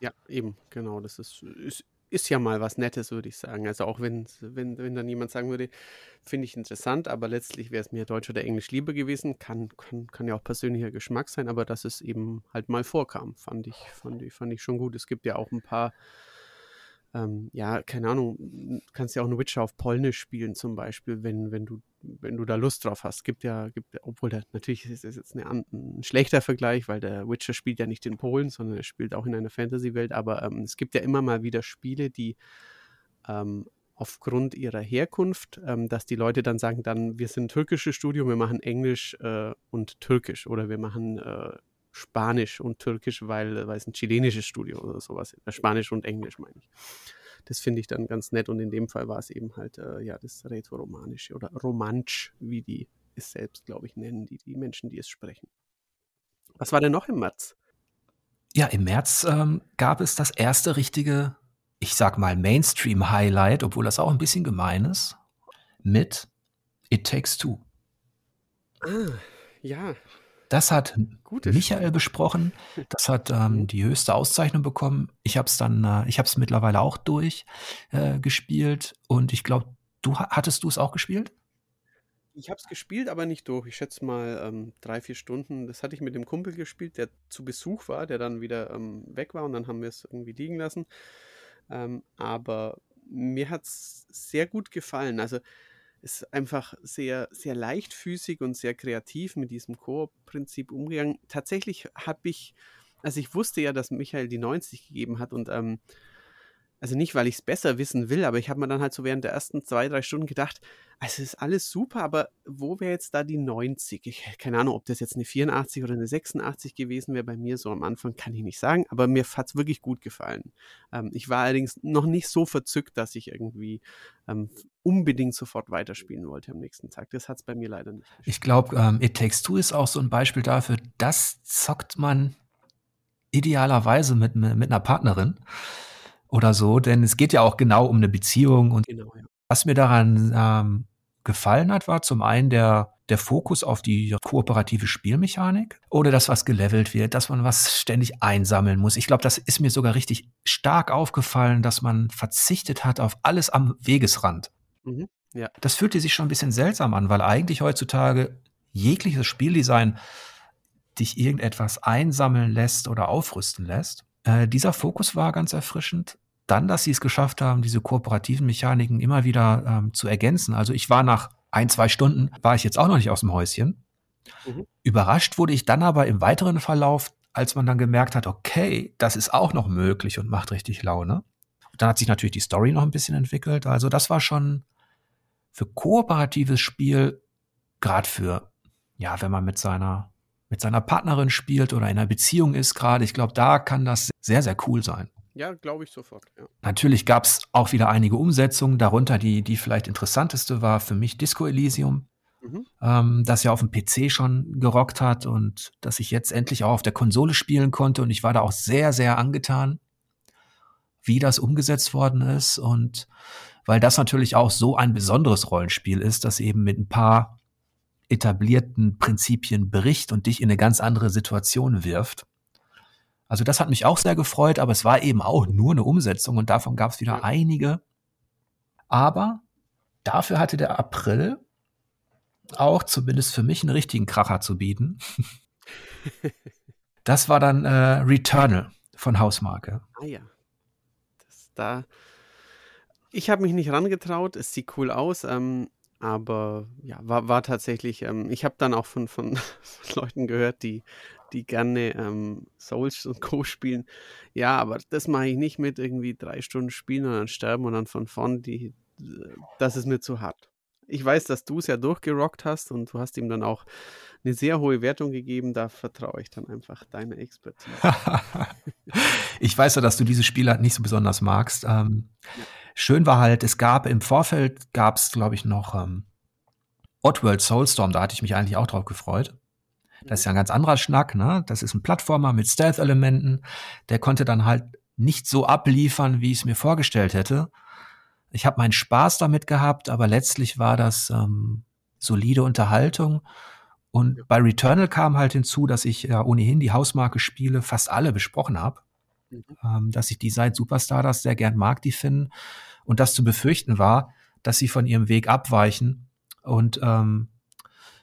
Ja, eben, genau. Das ist, ist, ist ja mal was Nettes, würde ich sagen. Also auch wenn, wenn, wenn dann jemand sagen würde, finde ich interessant, aber letztlich wäre es mir Deutsch oder Englisch lieber gewesen. Kann, kann, kann ja auch persönlicher Geschmack sein, aber dass es eben halt mal vorkam, fand ich, fand ich, fand ich schon gut. Es gibt ja auch ein paar ähm, ja, keine Ahnung, kannst ja auch einen Witcher auf Polnisch spielen zum Beispiel, wenn, wenn du, wenn du da Lust drauf hast. Gibt ja, gibt, obwohl der, natürlich ist es jetzt eine, ein schlechter Vergleich, weil der Witcher spielt ja nicht in Polen, sondern er spielt auch in einer Fantasy-Welt, aber ähm, es gibt ja immer mal wieder Spiele, die ähm, aufgrund ihrer Herkunft, ähm, dass die Leute dann sagen, dann wir sind türkisches Studio, wir machen Englisch äh, und Türkisch oder wir machen äh, Spanisch und Türkisch, weil, weil es ein chilenisches Studio oder sowas ist. Äh, Spanisch und Englisch meine ich. Das finde ich dann ganz nett und in dem Fall war es eben halt äh, ja das Rätoromanische oder Romansch, wie die es selbst, glaube ich, nennen, die, die Menschen, die es sprechen. Was war denn noch im März? Ja, im März ähm, gab es das erste richtige, ich sag mal, Mainstream-Highlight, obwohl das auch ein bisschen gemein ist, mit It Takes Two. Ah, ja, das hat Gute Michael Spiel. besprochen. Das hat ähm, mhm. die höchste Auszeichnung bekommen. Ich habe es dann, äh, ich habe es mittlerweile auch durch äh, und ich glaube, du hattest du es auch gespielt? Ich habe es gespielt, aber nicht durch. Ich schätze mal ähm, drei, vier Stunden. Das hatte ich mit dem Kumpel gespielt, der zu Besuch war, der dann wieder ähm, weg war und dann haben wir es irgendwie liegen lassen. Ähm, aber mir hat es sehr gut gefallen. Also ist einfach sehr, sehr leichtfüßig und sehr kreativ mit diesem Koop-Prinzip umgegangen. Tatsächlich habe ich, also ich wusste ja, dass Michael die 90 gegeben hat und ähm, also nicht, weil ich es besser wissen will, aber ich habe mir dann halt so während der ersten zwei, drei Stunden gedacht, also es ist alles super, aber wo wäre jetzt da die 90? Ich keine Ahnung, ob das jetzt eine 84 oder eine 86 gewesen wäre bei mir so am Anfang, kann ich nicht sagen, aber mir hat es wirklich gut gefallen. Ähm, ich war allerdings noch nicht so verzückt, dass ich irgendwie ähm, unbedingt sofort weiterspielen wollte am nächsten Tag. Das hat es bei mir leider nicht. Ich glaube, ähm, It Takes Two ist auch so ein Beispiel dafür, das zockt man idealerweise mit, mit einer Partnerin oder so, denn es geht ja auch genau um eine Beziehung und genau, ja. was mir daran ähm, gefallen hat, war zum einen der der Fokus auf die kooperative Spielmechanik oder das, was gelevelt wird, dass man was ständig einsammeln muss. Ich glaube, das ist mir sogar richtig stark aufgefallen, dass man verzichtet hat auf alles am Wegesrand. Mhm, ja. Das fühlte sich schon ein bisschen seltsam an, weil eigentlich heutzutage jegliches Spieldesign dich irgendetwas einsammeln lässt oder aufrüsten lässt. Äh, dieser Fokus war ganz erfrischend. Dann, dass sie es geschafft haben, diese kooperativen Mechaniken immer wieder ähm, zu ergänzen. Also ich war nach ein, zwei Stunden, war ich jetzt auch noch nicht aus dem Häuschen. Mhm. Überrascht wurde ich dann aber im weiteren Verlauf, als man dann gemerkt hat, okay, das ist auch noch möglich und macht richtig Laune. Und dann hat sich natürlich die Story noch ein bisschen entwickelt. Also das war schon für kooperatives Spiel, gerade für, ja, wenn man mit seiner mit seiner Partnerin spielt oder in einer Beziehung ist gerade. Ich glaube, da kann das sehr, sehr cool sein. Ja, glaube ich sofort. Ja. Natürlich gab es auch wieder einige Umsetzungen, darunter die, die vielleicht interessanteste war für mich Disco Elysium, mhm. ähm, das ja auf dem PC schon gerockt hat und das ich jetzt endlich auch auf der Konsole spielen konnte. Und ich war da auch sehr, sehr angetan, wie das umgesetzt worden ist. Und weil das natürlich auch so ein besonderes Rollenspiel ist, das eben mit ein paar etablierten Prinzipien bricht und dich in eine ganz andere Situation wirft. Also das hat mich auch sehr gefreut, aber es war eben auch nur eine Umsetzung und davon gab es wieder einige. Aber dafür hatte der April auch zumindest für mich einen richtigen Kracher zu bieten. das war dann äh, Returnal von Hausmarke. Ah ja. Das da. Ich habe mich nicht rangetraut. Es sieht cool aus. Ähm, aber ja, war, war tatsächlich, ähm, ich habe dann auch von, von, Leuten gehört, die, die gerne ähm, Souls und Co. spielen. Ja, aber das mache ich nicht mit irgendwie drei Stunden spielen und dann sterben und dann von vorn, die, das ist mir zu hart. Ich weiß, dass du es ja durchgerockt hast und du hast ihm dann auch eine sehr hohe Wertung gegeben. Da vertraue ich dann einfach deiner Expertise. ich weiß ja, dass du diese Spiele nicht so besonders magst. Ähm, ja. Schön war halt, es gab im Vorfeld, gab es, glaube ich, noch ähm, Oddworld Soulstorm, da hatte ich mich eigentlich auch drauf gefreut. Das ist ja ein ganz anderer Schnack, ne? Das ist ein Plattformer mit Stealth-Elementen. Der konnte dann halt nicht so abliefern, wie ich es mir vorgestellt hätte. Ich habe meinen Spaß damit gehabt, aber letztlich war das ähm, solide Unterhaltung. Und bei Returnal kam halt hinzu, dass ich ja ohnehin die Hausmarke-Spiele fast alle besprochen habe. Mhm. Ähm, dass ich die seit Superstardust sehr gern mag, die finden. Und das zu befürchten war, dass sie von ihrem Weg abweichen und ähm,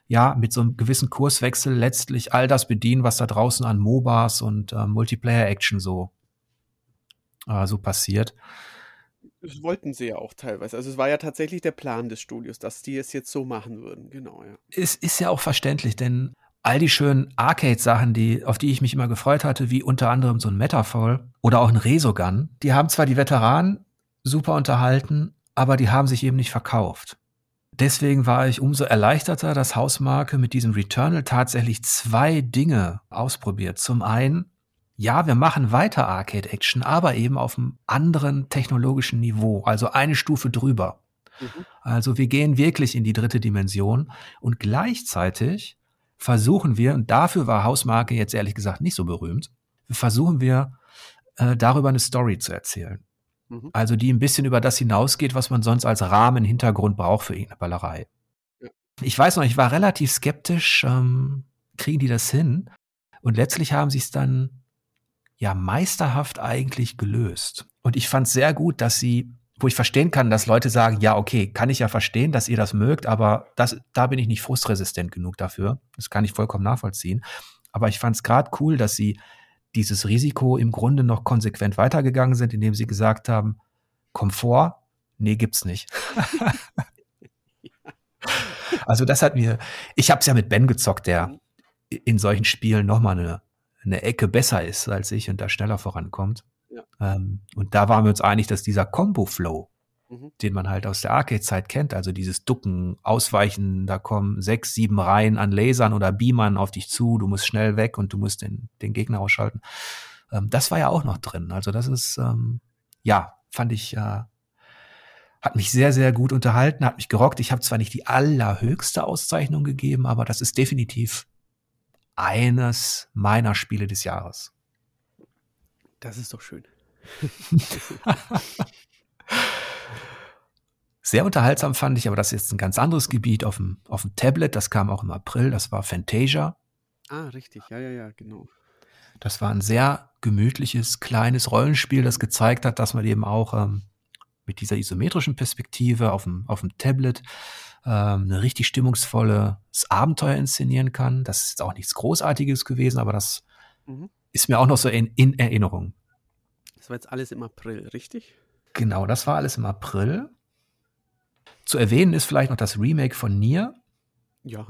ja, mit so einem gewissen Kurswechsel letztlich all das bedienen, was da draußen an MOBAs und äh, Multiplayer-Action so, äh, so passiert. Das wollten sie ja auch teilweise. Also es war ja tatsächlich der Plan des Studios, dass die es jetzt so machen würden. Genau, ja. Es ist ja auch verständlich, denn all die schönen Arcade-Sachen, die, auf die ich mich immer gefreut hatte, wie unter anderem so ein Metafall oder auch ein Resogun, die haben zwar die Veteranen super unterhalten, aber die haben sich eben nicht verkauft. Deswegen war ich umso erleichterter, dass Hausmarke mit diesem Returnal tatsächlich zwei Dinge ausprobiert. Zum einen, ja, wir machen weiter Arcade-Action, aber eben auf einem anderen technologischen Niveau, also eine Stufe drüber. Mhm. Also wir gehen wirklich in die dritte Dimension und gleichzeitig versuchen wir, und dafür war Hausmarke jetzt ehrlich gesagt nicht so berühmt, versuchen wir äh, darüber eine Story zu erzählen. Mhm. Also die ein bisschen über das hinausgeht, was man sonst als Rahmen, Hintergrund braucht für irgendeine Ballerei. Ja. Ich weiß noch, ich war relativ skeptisch, ähm, kriegen die das hin? Und letztlich haben sie es dann ja meisterhaft eigentlich gelöst. Und ich fand sehr gut, dass sie wo ich verstehen kann, dass Leute sagen, ja, okay, kann ich ja verstehen, dass ihr das mögt, aber das, da bin ich nicht frustresistent genug dafür. Das kann ich vollkommen nachvollziehen. Aber ich fand es gerade cool, dass sie dieses Risiko im Grunde noch konsequent weitergegangen sind, indem sie gesagt haben, Komfort, nee, gibt's nicht. also das hat mir, ich habe es ja mit Ben gezockt, der in solchen Spielen nochmal eine, eine Ecke besser ist als ich und da schneller vorankommt. Ja. Ähm, und da waren wir uns einig, dass dieser Combo-Flow, mhm. den man halt aus der Arcade-Zeit kennt, also dieses Ducken, Ausweichen, da kommen sechs, sieben Reihen an Lasern oder Beamern auf dich zu, du musst schnell weg und du musst den, den Gegner ausschalten. Ähm, das war ja auch noch drin. Also das ist, ähm, ja, fand ich, äh, hat mich sehr, sehr gut unterhalten, hat mich gerockt. Ich habe zwar nicht die allerhöchste Auszeichnung gegeben, aber das ist definitiv eines meiner Spiele des Jahres. Das ist doch schön. Sehr unterhaltsam fand ich, aber das ist jetzt ein ganz anderes Gebiet auf dem, auf dem Tablet. Das kam auch im April. Das war Fantasia. Ah, richtig. Ja, ja, ja, genau. Das war ein sehr gemütliches, kleines Rollenspiel, das gezeigt hat, dass man eben auch ähm, mit dieser isometrischen Perspektive auf dem, auf dem Tablet ähm, eine richtig stimmungsvolles Abenteuer inszenieren kann. Das ist auch nichts Großartiges gewesen, aber das mhm. ist mir auch noch so in, in Erinnerung. Das war jetzt alles im April, richtig? Genau, das war alles im April. Zu erwähnen ist vielleicht noch das Remake von Nier. Ja,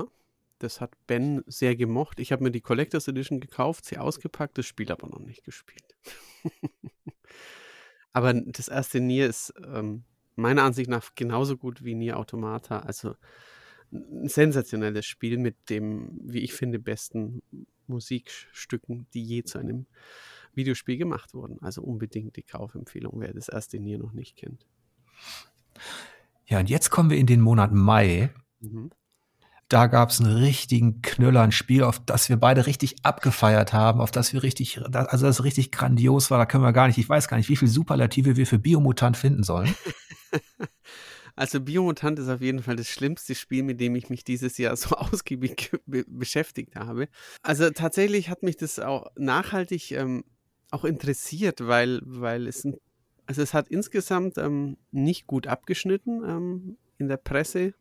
das hat Ben sehr gemocht. Ich habe mir die Collectors Edition gekauft, sie ausgepackt, das Spiel aber noch nicht gespielt. aber das erste Nier ist ähm, meiner Ansicht nach genauso gut wie Nier Automata. Also ein sensationelles Spiel mit dem, wie ich finde, besten Musikstücken, die je zu einem Videospiel gemacht wurden. Also unbedingt die Kaufempfehlung, wer das erste Nier noch nicht kennt. Ja, und jetzt kommen wir in den Monat Mai. Mhm. Da gab es einen richtigen Knüller, ein Spiel, auf das wir beide richtig abgefeiert haben, auf das wir richtig, also das richtig grandios war. Da können wir gar nicht, ich weiß gar nicht, wie viel Superlative wir für Biomutant finden sollen. Also Biomutant ist auf jeden Fall das schlimmste Spiel, mit dem ich mich dieses Jahr so ausgiebig be beschäftigt habe. Also tatsächlich hat mich das auch nachhaltig ähm, auch interessiert, weil, weil es also es hat insgesamt ähm, nicht gut abgeschnitten ähm, in der Presse,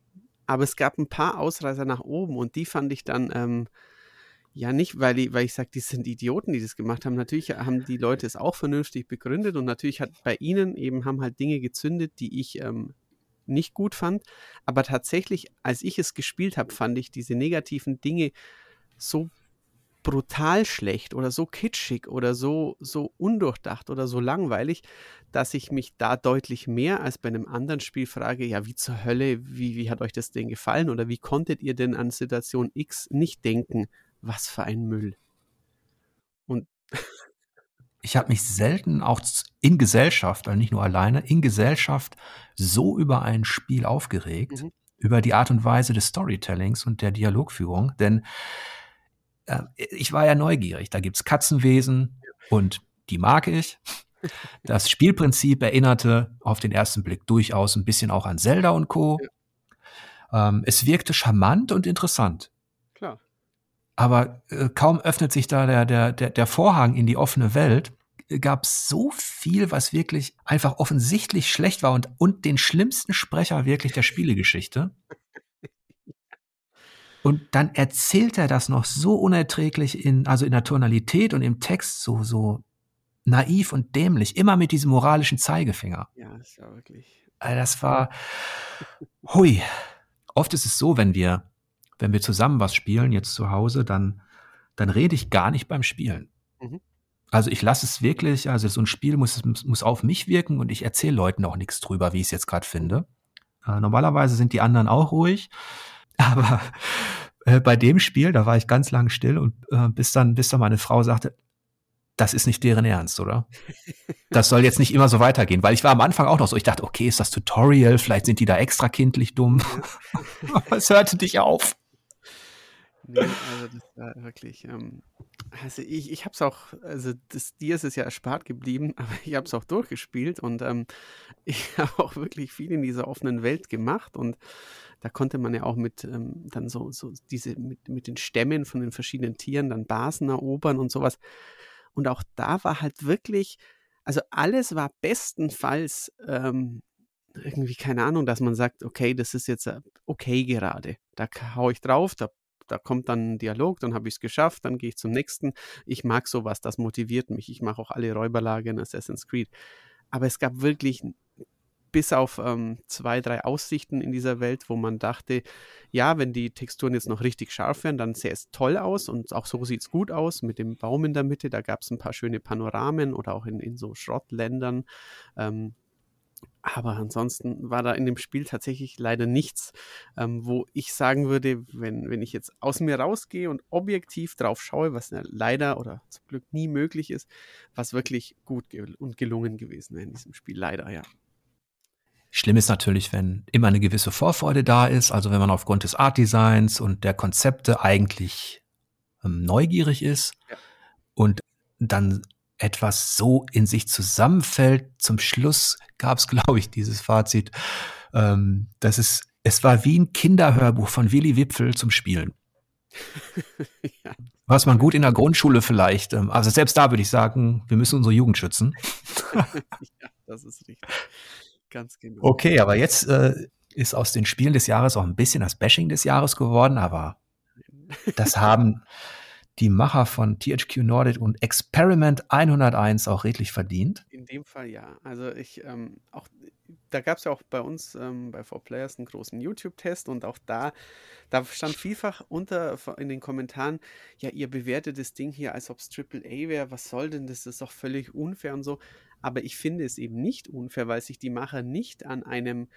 aber es gab ein paar Ausreißer nach oben und die fand ich dann ähm, ja nicht, weil ich, weil ich sage, die sind Idioten, die das gemacht haben. Natürlich haben die Leute es auch vernünftig begründet und natürlich hat bei ihnen eben haben halt Dinge gezündet, die ich ähm, nicht gut fand. Aber tatsächlich, als ich es gespielt habe, fand ich diese negativen Dinge so brutal schlecht oder so kitschig oder so, so undurchdacht oder so langweilig, dass ich mich da deutlich mehr als bei einem anderen Spiel frage, ja, wie zur Hölle, wie, wie hat euch das denn gefallen oder wie konntet ihr denn an Situation X nicht denken, was für ein Müll? Und ich habe mich selten auch in Gesellschaft, also nicht nur alleine, in Gesellschaft so über ein Spiel aufgeregt, mhm. über die Art und Weise des Storytellings und der Dialogführung, denn ich war ja neugierig. Da gibt's Katzenwesen und die mag ich. Das Spielprinzip erinnerte auf den ersten Blick durchaus ein bisschen auch an Zelda und Co. Ähm, es wirkte charmant und interessant. Klar. Aber äh, kaum öffnet sich da der, der, der, der Vorhang in die offene Welt, gab es so viel, was wirklich einfach offensichtlich schlecht war und, und den schlimmsten Sprecher wirklich der Spielegeschichte. Und dann erzählt er das noch so unerträglich in, also in der Tonalität und im Text so, so naiv und dämlich, immer mit diesem moralischen Zeigefinger. Ja, das war wirklich. Also das war, hui. Oft ist es so, wenn wir, wenn wir zusammen was spielen, jetzt zu Hause, dann, dann rede ich gar nicht beim Spielen. Mhm. Also ich lasse es wirklich, also so ein Spiel muss, muss auf mich wirken und ich erzähle Leuten auch nichts drüber, wie ich es jetzt gerade finde. Äh, normalerweise sind die anderen auch ruhig. Aber äh, bei dem Spiel, da war ich ganz lang still und äh, bis dann, bis dann meine Frau sagte, das ist nicht deren Ernst, oder? Das soll jetzt nicht immer so weitergehen, weil ich war am Anfang auch noch so, ich dachte, okay, ist das Tutorial, vielleicht sind die da extra kindlich dumm. Aber es hörte dich auf. Nee, also das war wirklich, ähm, also ich, ich habe es auch, also das, dir ist es ja erspart geblieben, aber ich habe es auch durchgespielt und ähm, ich habe auch wirklich viel in dieser offenen Welt gemacht und da konnte man ja auch mit ähm, dann so, so diese, mit, mit den Stämmen von den verschiedenen Tieren dann Basen erobern und sowas. Und auch da war halt wirklich, also alles war bestenfalls ähm, irgendwie, keine Ahnung, dass man sagt, okay, das ist jetzt äh, okay gerade. Da haue ich drauf, da, da kommt dann ein Dialog, dann habe ich es geschafft, dann gehe ich zum nächsten. Ich mag sowas, das motiviert mich. Ich mache auch alle Räuberlage in Assassin's Creed. Aber es gab wirklich bis auf ähm, zwei, drei Aussichten in dieser Welt, wo man dachte, ja, wenn die Texturen jetzt noch richtig scharf wären, dann sähe es toll aus und auch so sieht es gut aus mit dem Baum in der Mitte. Da gab es ein paar schöne Panoramen oder auch in, in so Schrottländern. Ähm, aber ansonsten war da in dem Spiel tatsächlich leider nichts, ähm, wo ich sagen würde, wenn, wenn ich jetzt aus mir rausgehe und objektiv drauf schaue, was ja leider oder zum Glück nie möglich ist, was wirklich gut ge und gelungen gewesen wäre in diesem Spiel. Leider, ja. Schlimm ist natürlich, wenn immer eine gewisse Vorfreude da ist, also wenn man aufgrund des Art-Designs und der Konzepte eigentlich ähm, neugierig ist ja. und dann etwas so in sich zusammenfällt. Zum Schluss gab es, glaube ich, dieses Fazit, ähm, dass es, es war wie ein Kinderhörbuch von Willy Wipfel zum Spielen. ja. Was man gut in der Grundschule vielleicht, ähm, also selbst da würde ich sagen, wir müssen unsere Jugend schützen. ja, das ist richtig. Ganz genau. Okay, aber jetzt äh, ist aus den Spielen des Jahres auch ein bisschen das Bashing des Jahres geworden, aber das haben die Macher von THQ Nordic und Experiment 101 auch redlich verdient. In dem Fall ja. Also ich ähm, auch da gab es ja auch bei uns ähm, bei 4Players einen großen YouTube-Test und auch da, da stand vielfach unter in den Kommentaren, ja, ihr bewertet das Ding hier, als ob es AAA wäre, was soll denn das? Das ist doch völlig unfair und so. Aber ich finde es eben nicht unfair, weil sich die Macher nicht an einem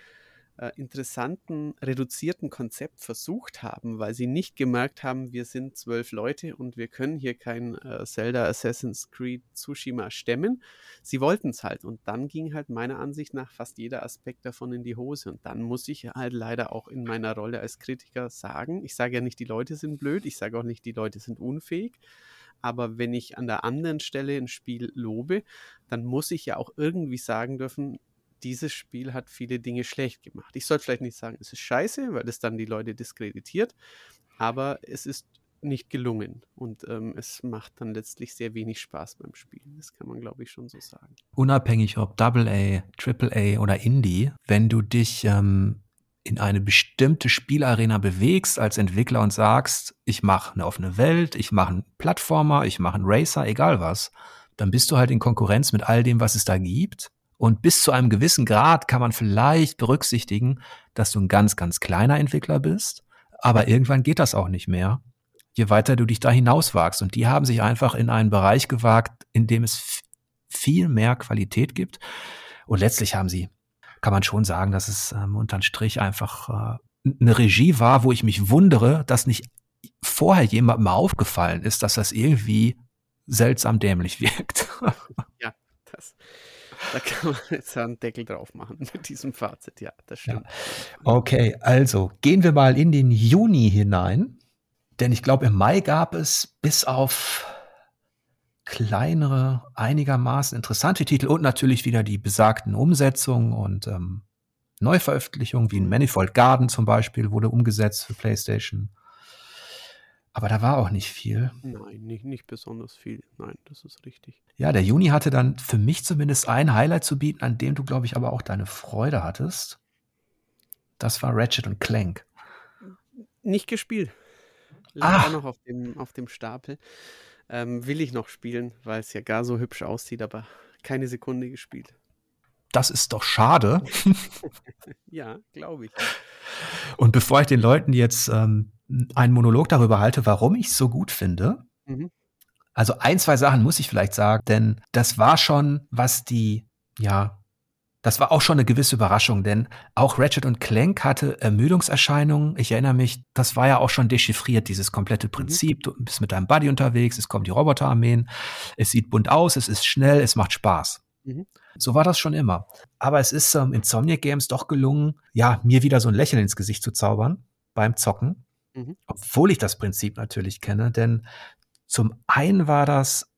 äh, interessanten, reduzierten Konzept versucht haben, weil sie nicht gemerkt haben, wir sind zwölf Leute und wir können hier kein äh, Zelda Assassin's Creed Tsushima stemmen. Sie wollten es halt. Und dann ging halt meiner Ansicht nach fast jeder Aspekt davon in die Hose. Und dann muss ich halt leider auch in meiner Rolle als Kritiker sagen, ich sage ja nicht, die Leute sind blöd, ich sage auch nicht, die Leute sind unfähig, aber wenn ich an der anderen Stelle ein Spiel lobe, dann muss ich ja auch irgendwie sagen dürfen, dieses Spiel hat viele Dinge schlecht gemacht. Ich sollte vielleicht nicht sagen, es ist scheiße, weil es dann die Leute diskreditiert, aber es ist nicht gelungen und ähm, es macht dann letztlich sehr wenig Spaß beim Spielen. Das kann man, glaube ich, schon so sagen. Unabhängig ob Double A, Triple A oder Indie, wenn du dich ähm, in eine bestimmte Spielarena bewegst als Entwickler und sagst, ich mache eine offene Welt, ich mache einen Plattformer, ich mache einen Racer, egal was, dann bist du halt in Konkurrenz mit all dem, was es da gibt. Und bis zu einem gewissen Grad kann man vielleicht berücksichtigen, dass du ein ganz, ganz kleiner Entwickler bist. Aber irgendwann geht das auch nicht mehr, je weiter du dich da hinauswagst. Und die haben sich einfach in einen Bereich gewagt, in dem es viel mehr Qualität gibt. Und letztlich haben sie kann man schon sagen, dass es ähm, unterm Strich einfach äh, eine Regie war, wo ich mich wundere, dass nicht vorher jemandem mal aufgefallen ist, dass das irgendwie seltsam dämlich wirkt. Da kann man jetzt einen Deckel drauf machen mit diesem Fazit. Ja, das stimmt. Ja. Okay, also gehen wir mal in den Juni hinein. Denn ich glaube, im Mai gab es bis auf kleinere, einigermaßen interessante Titel und natürlich wieder die besagten Umsetzungen und ähm, Neuveröffentlichungen, wie in Manifold Garden zum Beispiel, wurde umgesetzt für PlayStation. Aber da war auch nicht viel. Nein, nicht, nicht besonders viel. Nein, das ist richtig. Ja, der Juni hatte dann für mich zumindest ein Highlight zu bieten, an dem du, glaube ich, aber auch deine Freude hattest. Das war Ratchet und Clank. Nicht gespielt. Lag ah. noch auf dem, auf dem Stapel. Ähm, will ich noch spielen, weil es ja gar so hübsch aussieht, aber keine Sekunde gespielt. Das ist doch schade. ja, glaube ich. Und bevor ich den Leuten jetzt ähm, einen Monolog darüber halte, warum ich es so gut finde, mhm. also ein, zwei Sachen muss ich vielleicht sagen, denn das war schon, was die, ja, das war auch schon eine gewisse Überraschung, denn auch Ratchet und Clank hatte Ermüdungserscheinungen. Ich erinnere mich, das war ja auch schon dechiffriert, dieses komplette mhm. Prinzip. Du bist mit deinem Buddy unterwegs, es kommen die Roboterarmeen, es sieht bunt aus, es ist schnell, es macht Spaß. Mhm. So war das schon immer. Aber es ist ähm, Insomniac Games doch gelungen, ja, mir wieder so ein Lächeln ins Gesicht zu zaubern beim Zocken. Mhm. Obwohl ich das Prinzip natürlich kenne, denn zum einen war das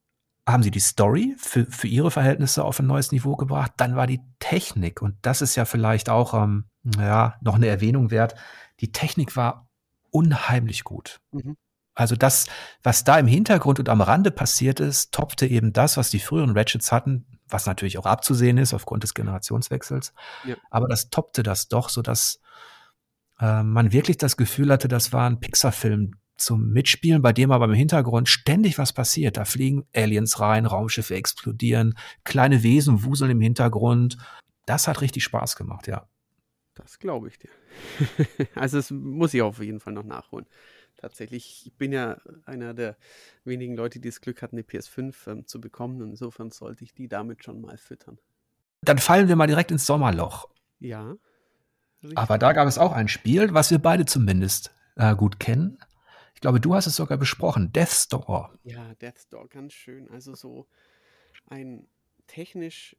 haben sie die Story für, für ihre Verhältnisse auf ein neues Niveau gebracht. Dann war die Technik, und das ist ja vielleicht auch ähm, ja, noch eine Erwähnung wert, die Technik war unheimlich gut. Mhm. Also das, was da im Hintergrund und am Rande passiert ist, toppte eben das, was die früheren Ratchets hatten, was natürlich auch abzusehen ist aufgrund des Generationswechsels. Ja. Aber das toppte das doch, so dass äh, man wirklich das Gefühl hatte, das war ein Pixar-Film zum Mitspielen, bei dem aber im Hintergrund ständig was passiert. Da fliegen Aliens rein, Raumschiffe explodieren, kleine Wesen wuseln im Hintergrund. Das hat richtig Spaß gemacht, ja. Das glaube ich dir. also das muss ich auf jeden Fall noch nachholen. Tatsächlich, ich bin ja einer der wenigen Leute, die das Glück hatten, eine PS5 ähm, zu bekommen. Insofern sollte ich die damit schon mal füttern. Dann fallen wir mal direkt ins Sommerloch. Ja. Aber da gab es auch ein Spiel, was wir beide zumindest äh, gut kennen. Ich glaube, du hast es sogar besprochen. Death Store. Ja, Death Store, ganz schön. Also so ein technisch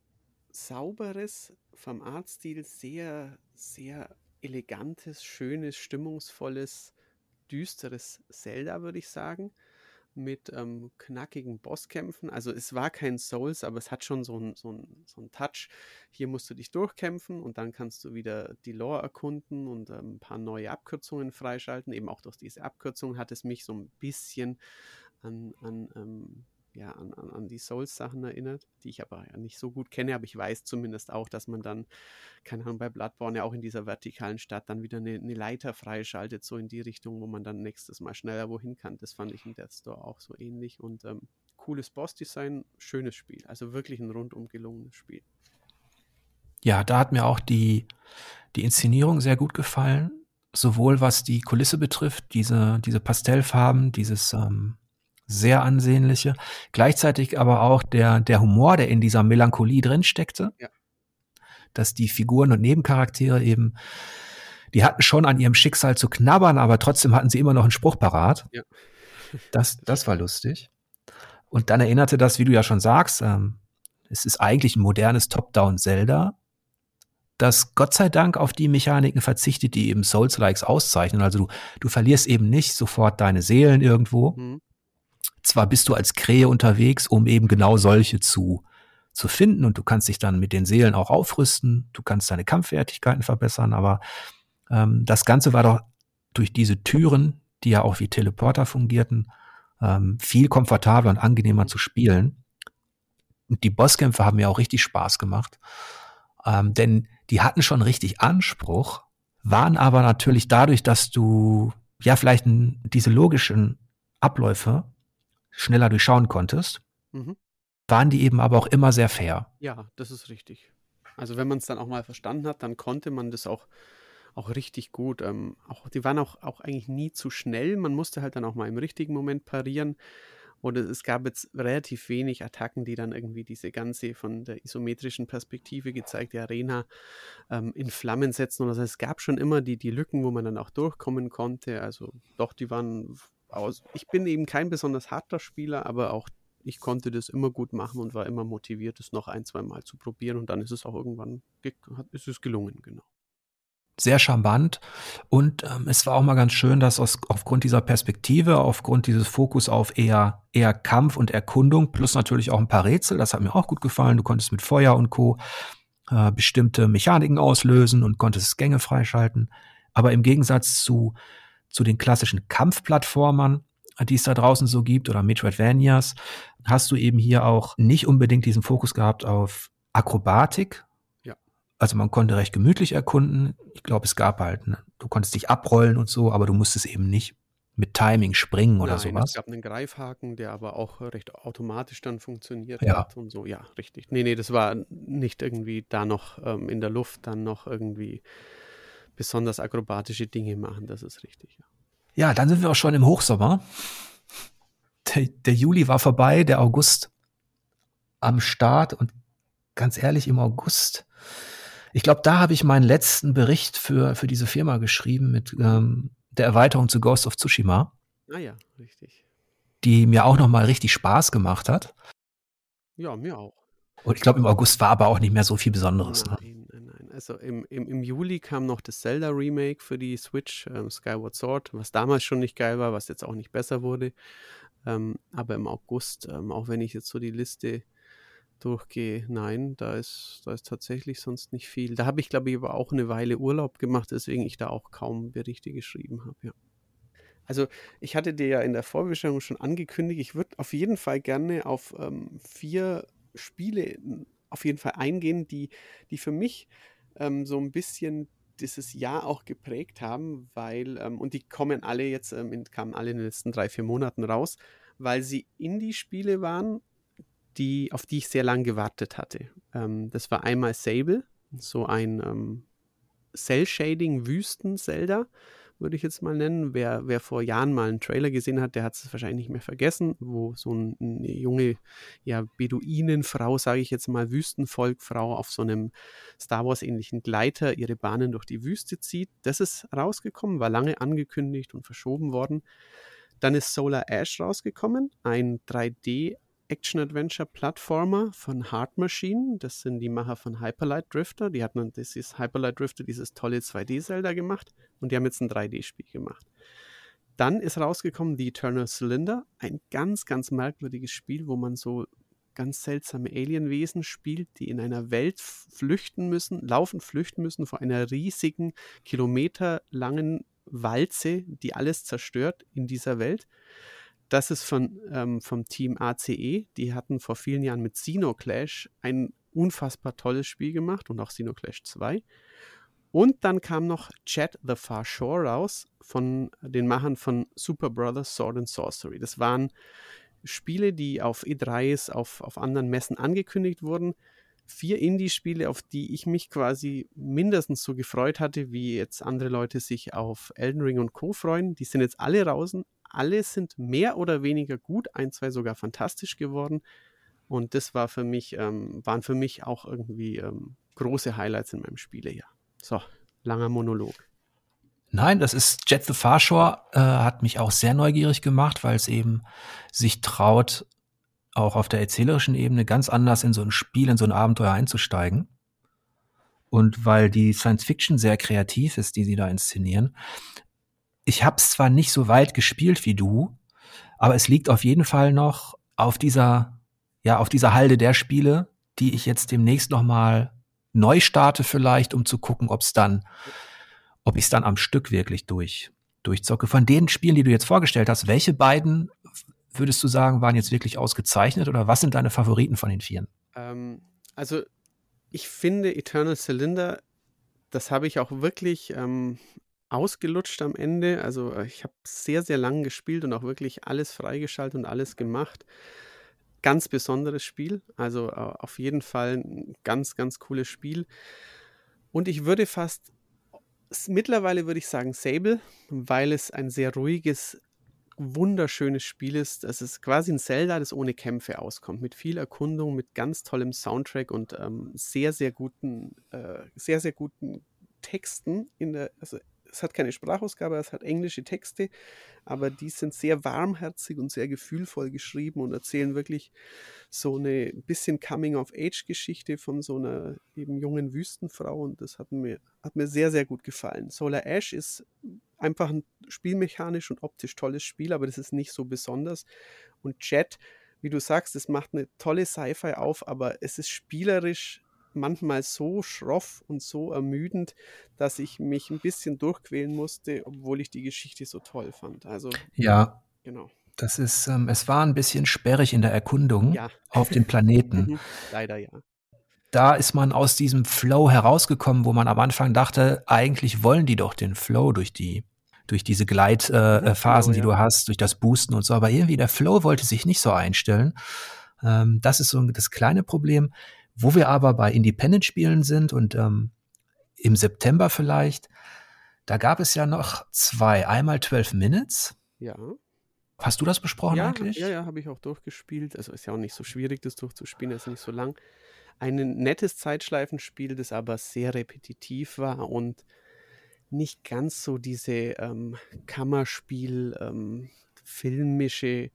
sauberes, vom Artstil sehr, sehr elegantes, schönes, stimmungsvolles, düsteres Zelda, würde ich sagen. Mit ähm, knackigen Bosskämpfen. Also es war kein Souls, aber es hat schon so einen so so ein Touch. Hier musst du dich durchkämpfen und dann kannst du wieder die Lore erkunden und ähm, ein paar neue Abkürzungen freischalten. Eben auch durch diese Abkürzung hat es mich so ein bisschen an, an ähm, ja, an, an, an die Souls-Sachen erinnert, die ich aber ja nicht so gut kenne, aber ich weiß zumindest auch, dass man dann, keine Ahnung, bei Bloodborne ja auch in dieser vertikalen Stadt dann wieder eine, eine Leiter freischaltet, so in die Richtung, wo man dann nächstes Mal schneller wohin kann. Das fand ich in Death Store auch so ähnlich und ähm, cooles Boss-Design, schönes Spiel. Also wirklich ein rundum gelungenes Spiel. Ja, da hat mir auch die, die Inszenierung sehr gut gefallen. Sowohl was die Kulisse betrifft, diese, diese Pastellfarben, dieses ähm, sehr ansehnliche. Gleichzeitig aber auch der, der Humor, der in dieser Melancholie drin steckte. Ja. Dass die Figuren und Nebencharaktere eben, die hatten schon an ihrem Schicksal zu knabbern, aber trotzdem hatten sie immer noch einen Spruch parat. Ja. Das, das war lustig. Und dann erinnerte das, wie du ja schon sagst, ähm, es ist eigentlich ein modernes Top-Down-Zelda, das Gott sei Dank auf die Mechaniken verzichtet, die eben Souls-Likes auszeichnen. Also du, du verlierst eben nicht sofort deine Seelen irgendwo, mhm. Zwar bist du als Krähe unterwegs, um eben genau solche zu, zu finden und du kannst dich dann mit den Seelen auch aufrüsten, du kannst deine Kampffertigkeiten verbessern, aber ähm, das Ganze war doch durch diese Türen, die ja auch wie Teleporter fungierten, ähm, viel komfortabler und angenehmer zu spielen. Und die Bosskämpfe haben mir auch richtig Spaß gemacht, ähm, denn die hatten schon richtig Anspruch, waren aber natürlich dadurch, dass du ja vielleicht diese logischen Abläufe schneller durchschauen konntest, mhm. waren die eben aber auch immer sehr fair. Ja, das ist richtig. Also wenn man es dann auch mal verstanden hat, dann konnte man das auch, auch richtig gut. Ähm, auch, die waren auch, auch eigentlich nie zu schnell. Man musste halt dann auch mal im richtigen Moment parieren. Oder es gab jetzt relativ wenig Attacken, die dann irgendwie diese ganze von der isometrischen Perspektive gezeigte Arena ähm, in Flammen setzen. Oder so. Es gab schon immer die, die Lücken, wo man dann auch durchkommen konnte. Also doch, die waren aus. Ich bin eben kein besonders harter Spieler, aber auch ich konnte das immer gut machen und war immer motiviert, es noch ein, zwei Mal zu probieren und dann ist es auch irgendwann ist es gelungen, genau. Sehr charmant und ähm, es war auch mal ganz schön, dass aus, aufgrund dieser Perspektive, aufgrund dieses Fokus auf eher, eher Kampf und Erkundung, plus natürlich auch ein paar Rätsel, das hat mir auch gut gefallen. Du konntest mit Feuer und Co. Äh, bestimmte Mechaniken auslösen und konntest Gänge freischalten. Aber im Gegensatz zu zu den klassischen Kampfplattformern, die es da draußen so gibt, oder Metroidvanias, hast du eben hier auch nicht unbedingt diesen Fokus gehabt auf Akrobatik. Ja. Also man konnte recht gemütlich erkunden. Ich glaube, es gab halt, ne, du konntest dich abrollen und so, aber du musstest eben nicht mit Timing springen oder Nein, sowas. Es gab einen Greifhaken, der aber auch recht automatisch dann funktioniert ja. hat und so. Ja, richtig. Nee, nee, das war nicht irgendwie da noch ähm, in der Luft dann noch irgendwie besonders akrobatische Dinge machen, das ist richtig. Ja, dann sind wir auch schon im Hochsommer. Der, der Juli war vorbei, der August am Start und ganz ehrlich, im August, ich glaube, da habe ich meinen letzten Bericht für, für diese Firma geschrieben mit ähm, der Erweiterung zu Ghost of Tsushima. Ah ja, richtig. Die mir auch nochmal richtig Spaß gemacht hat. Ja, mir auch. Und ich glaube, im August war aber auch nicht mehr so viel Besonderes. Ne? Also im, im, im Juli kam noch das Zelda Remake für die Switch, ähm, Skyward Sword, was damals schon nicht geil war, was jetzt auch nicht besser wurde. Ähm, aber im August, ähm, auch wenn ich jetzt so die Liste durchgehe, nein, da ist, da ist tatsächlich sonst nicht viel. Da habe ich, glaube ich, aber auch eine Weile Urlaub gemacht, deswegen ich da auch kaum Berichte geschrieben habe, ja. Also ich hatte dir ja in der Vorbestellung schon angekündigt, ich würde auf jeden Fall gerne auf ähm, vier Spiele auf jeden Fall eingehen, die, die für mich ähm, so ein bisschen dieses Jahr auch geprägt haben, weil, ähm, und die kommen alle jetzt, ähm, kamen alle in den letzten drei, vier Monaten raus, weil sie Indie-Spiele waren, die, auf die ich sehr lange gewartet hatte. Ähm, das war einmal Sable, so ein ähm, Cell-Shading-Wüsten-Zelda würde ich jetzt mal nennen. Wer, wer vor Jahren mal einen Trailer gesehen hat, der hat es wahrscheinlich nicht mehr vergessen, wo so ein, eine junge ja, Beduinenfrau, sage ich jetzt mal, Wüstenvolkfrau auf so einem Star Wars-ähnlichen Gleiter ihre Bahnen durch die Wüste zieht. Das ist rausgekommen, war lange angekündigt und verschoben worden. Dann ist Solar Ash rausgekommen, ein 3D Action-Adventure-Plattformer von Hard Machine. Das sind die Macher von Hyperlight Drifter. Die hatten dieses Hyperlight Drifter, dieses tolle 2D-Zelda gemacht und die haben jetzt ein 3D-Spiel gemacht. Dann ist rausgekommen The Eternal Cylinder, ein ganz, ganz merkwürdiges Spiel, wo man so ganz seltsame Alienwesen spielt, die in einer Welt flüchten müssen, laufen, flüchten müssen vor einer riesigen, kilometerlangen Walze, die alles zerstört in dieser Welt. Das ist von, ähm, vom Team ACE. Die hatten vor vielen Jahren mit Xenoclash ein unfassbar tolles Spiel gemacht und auch Xenoclash 2. Und dann kam noch Chat the Far Shore raus von den Machern von Super Brothers Sword and Sorcery. Das waren Spiele, die auf E3s, auf, auf anderen Messen angekündigt wurden. Vier Indie-Spiele, auf die ich mich quasi mindestens so gefreut hatte, wie jetzt andere Leute sich auf Elden Ring und Co. freuen. Die sind jetzt alle draußen, alle sind mehr oder weniger gut, ein, zwei sogar fantastisch geworden. Und das war für mich, ähm, waren für mich auch irgendwie ähm, große Highlights in meinem Spielejahr. So, langer Monolog. Nein, das ist Jet the Farshore, äh, hat mich auch sehr neugierig gemacht, weil es eben sich traut, auch auf der erzählerischen Ebene ganz anders in so ein Spiel, in so ein Abenteuer einzusteigen. Und weil die Science Fiction sehr kreativ ist, die sie da inszenieren, ich habe es zwar nicht so weit gespielt wie du, aber es liegt auf jeden Fall noch auf dieser, ja, auf dieser Halde der Spiele, die ich jetzt demnächst noch mal neu starte vielleicht, um zu gucken, ob es dann, ob ich es dann am Stück wirklich durch durchzocke. Von den Spielen, die du jetzt vorgestellt hast, welche beiden würdest du sagen, waren jetzt wirklich ausgezeichnet oder was sind deine Favoriten von den Vieren? Ähm, also ich finde Eternal Cylinder, das habe ich auch wirklich ähm, ausgelutscht am Ende. Also äh, ich habe sehr, sehr lang gespielt und auch wirklich alles freigeschaltet und alles gemacht. Ganz besonderes Spiel. Also äh, auf jeden Fall ein ganz, ganz cooles Spiel. Und ich würde fast, mittlerweile würde ich sagen Sable, weil es ein sehr ruhiges, wunderschönes Spiel ist. Es ist quasi ein Zelda, das ohne Kämpfe auskommt, mit viel Erkundung, mit ganz tollem Soundtrack und ähm, sehr, sehr guten, äh, sehr, sehr guten Texten in der, also es hat keine Sprachausgabe, es hat englische Texte, aber die sind sehr warmherzig und sehr gefühlvoll geschrieben und erzählen wirklich so eine bisschen Coming-of-Age-Geschichte von so einer eben jungen Wüstenfrau und das hat mir, hat mir sehr, sehr gut gefallen. Solar Ash ist einfach ein spielmechanisch und optisch tolles Spiel, aber das ist nicht so besonders. Und Jet, wie du sagst, es macht eine tolle Sci-Fi auf, aber es ist spielerisch manchmal so schroff und so ermüdend, dass ich mich ein bisschen durchquälen musste, obwohl ich die Geschichte so toll fand. Also ja, genau. Das ist, ähm, es war ein bisschen sperrig in der Erkundung ja. auf dem Planeten. Leider ja. Da ist man aus diesem Flow herausgekommen, wo man am Anfang dachte, eigentlich wollen die doch den Flow durch die durch diese Gleitphasen, äh, äh, die du hast, durch das Boosten und so. Aber irgendwie der Flow wollte sich nicht so einstellen. Ähm, das ist so das kleine Problem. Wo wir aber bei Independent-Spielen sind und ähm, im September vielleicht, da gab es ja noch zwei. Einmal 12 Minutes. Ja. Hast du das besprochen ja, eigentlich? Ja, ja, habe ich auch durchgespielt. Also ist ja auch nicht so schwierig, das durchzuspielen, ist nicht so lang. Ein nettes Zeitschleifenspiel, das aber sehr repetitiv war und nicht ganz so diese ähm, Kammerspiel, ähm, filmische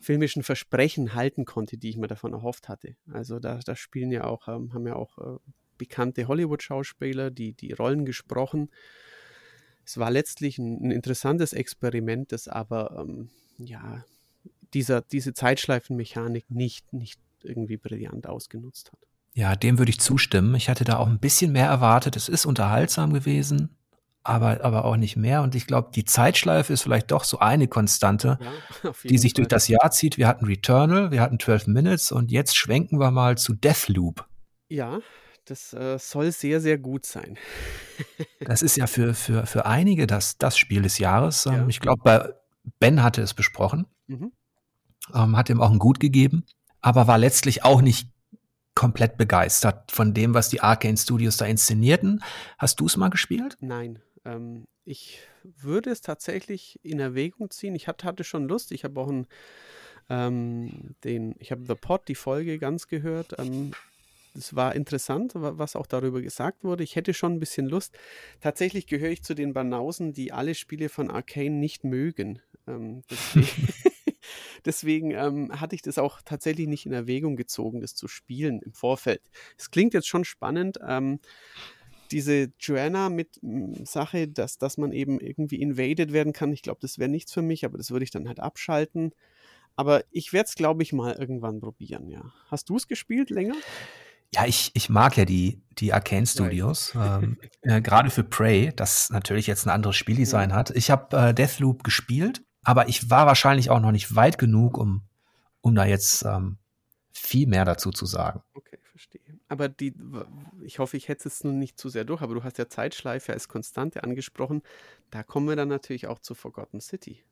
filmischen Versprechen halten konnte, die ich mir davon erhofft hatte. Also da, da spielen ja auch, ähm, haben ja auch äh, bekannte Hollywood-Schauspieler, die die Rollen gesprochen. Es war letztlich ein, ein interessantes Experiment, das aber ähm, ja dieser, diese Zeitschleifenmechanik nicht, nicht irgendwie brillant ausgenutzt hat. Ja, dem würde ich zustimmen. Ich hatte da auch ein bisschen mehr erwartet. Es ist unterhaltsam gewesen aber, aber auch nicht mehr. Und ich glaube, die Zeitschleife ist vielleicht doch so eine Konstante, ja, die sich Fall. durch das Jahr zieht. Wir hatten Returnal, wir hatten 12 Minutes und jetzt schwenken wir mal zu Deathloop. Ja, das äh, soll sehr, sehr gut sein. das ist ja für, für, für einige das, das Spiel des Jahres. Ähm, Ja. Ich glaube, bei Ben hatte es besprochen, Mhm. ähm, hat ihm auch ein Gut gegeben, aber war letztlich auch nicht komplett begeistert von dem, was die Arcane Studios da inszenierten. Hast du es mal gespielt? Nein, ähm, ich würde es tatsächlich in Erwägung ziehen. Ich hatte, hatte schon Lust. Ich habe auch einen, ähm, den, ich habe The Pod, die Folge ganz gehört. Ähm, es war interessant, wa- was auch darüber gesagt wurde. Ich hätte schon ein bisschen Lust. Tatsächlich gehöre ich zu den Banausen, die alle Spiele von Arcane nicht mögen. Ähm, deswegen deswegen ähm, hatte ich das auch tatsächlich nicht in Erwägung gezogen, das zu spielen im Vorfeld. Es klingt jetzt schon spannend. Ähm, diese Joanna mit m, Sache, dass, dass man eben irgendwie invaded werden kann, ich glaube, das wäre nichts für mich, aber das würde ich dann halt abschalten. Aber ich werde es, glaube ich, mal irgendwann probieren, ja. Hast du es gespielt länger? Ja, ich, ich mag ja die, die Arcane Studios, ähm, äh, gerade für Prey, das natürlich jetzt ein anderes Spieldesign hat. Ich habe äh, Deathloop gespielt, aber ich war wahrscheinlich auch noch nicht weit genug, um, um da jetzt ähm, viel mehr dazu zu sagen. Okay. Aber die, ich hoffe, ich hetze es nun nicht zu sehr durch, aber du hast ja Zeitschleife als Konstante angesprochen. Da kommen wir dann natürlich auch zu Forgotten City.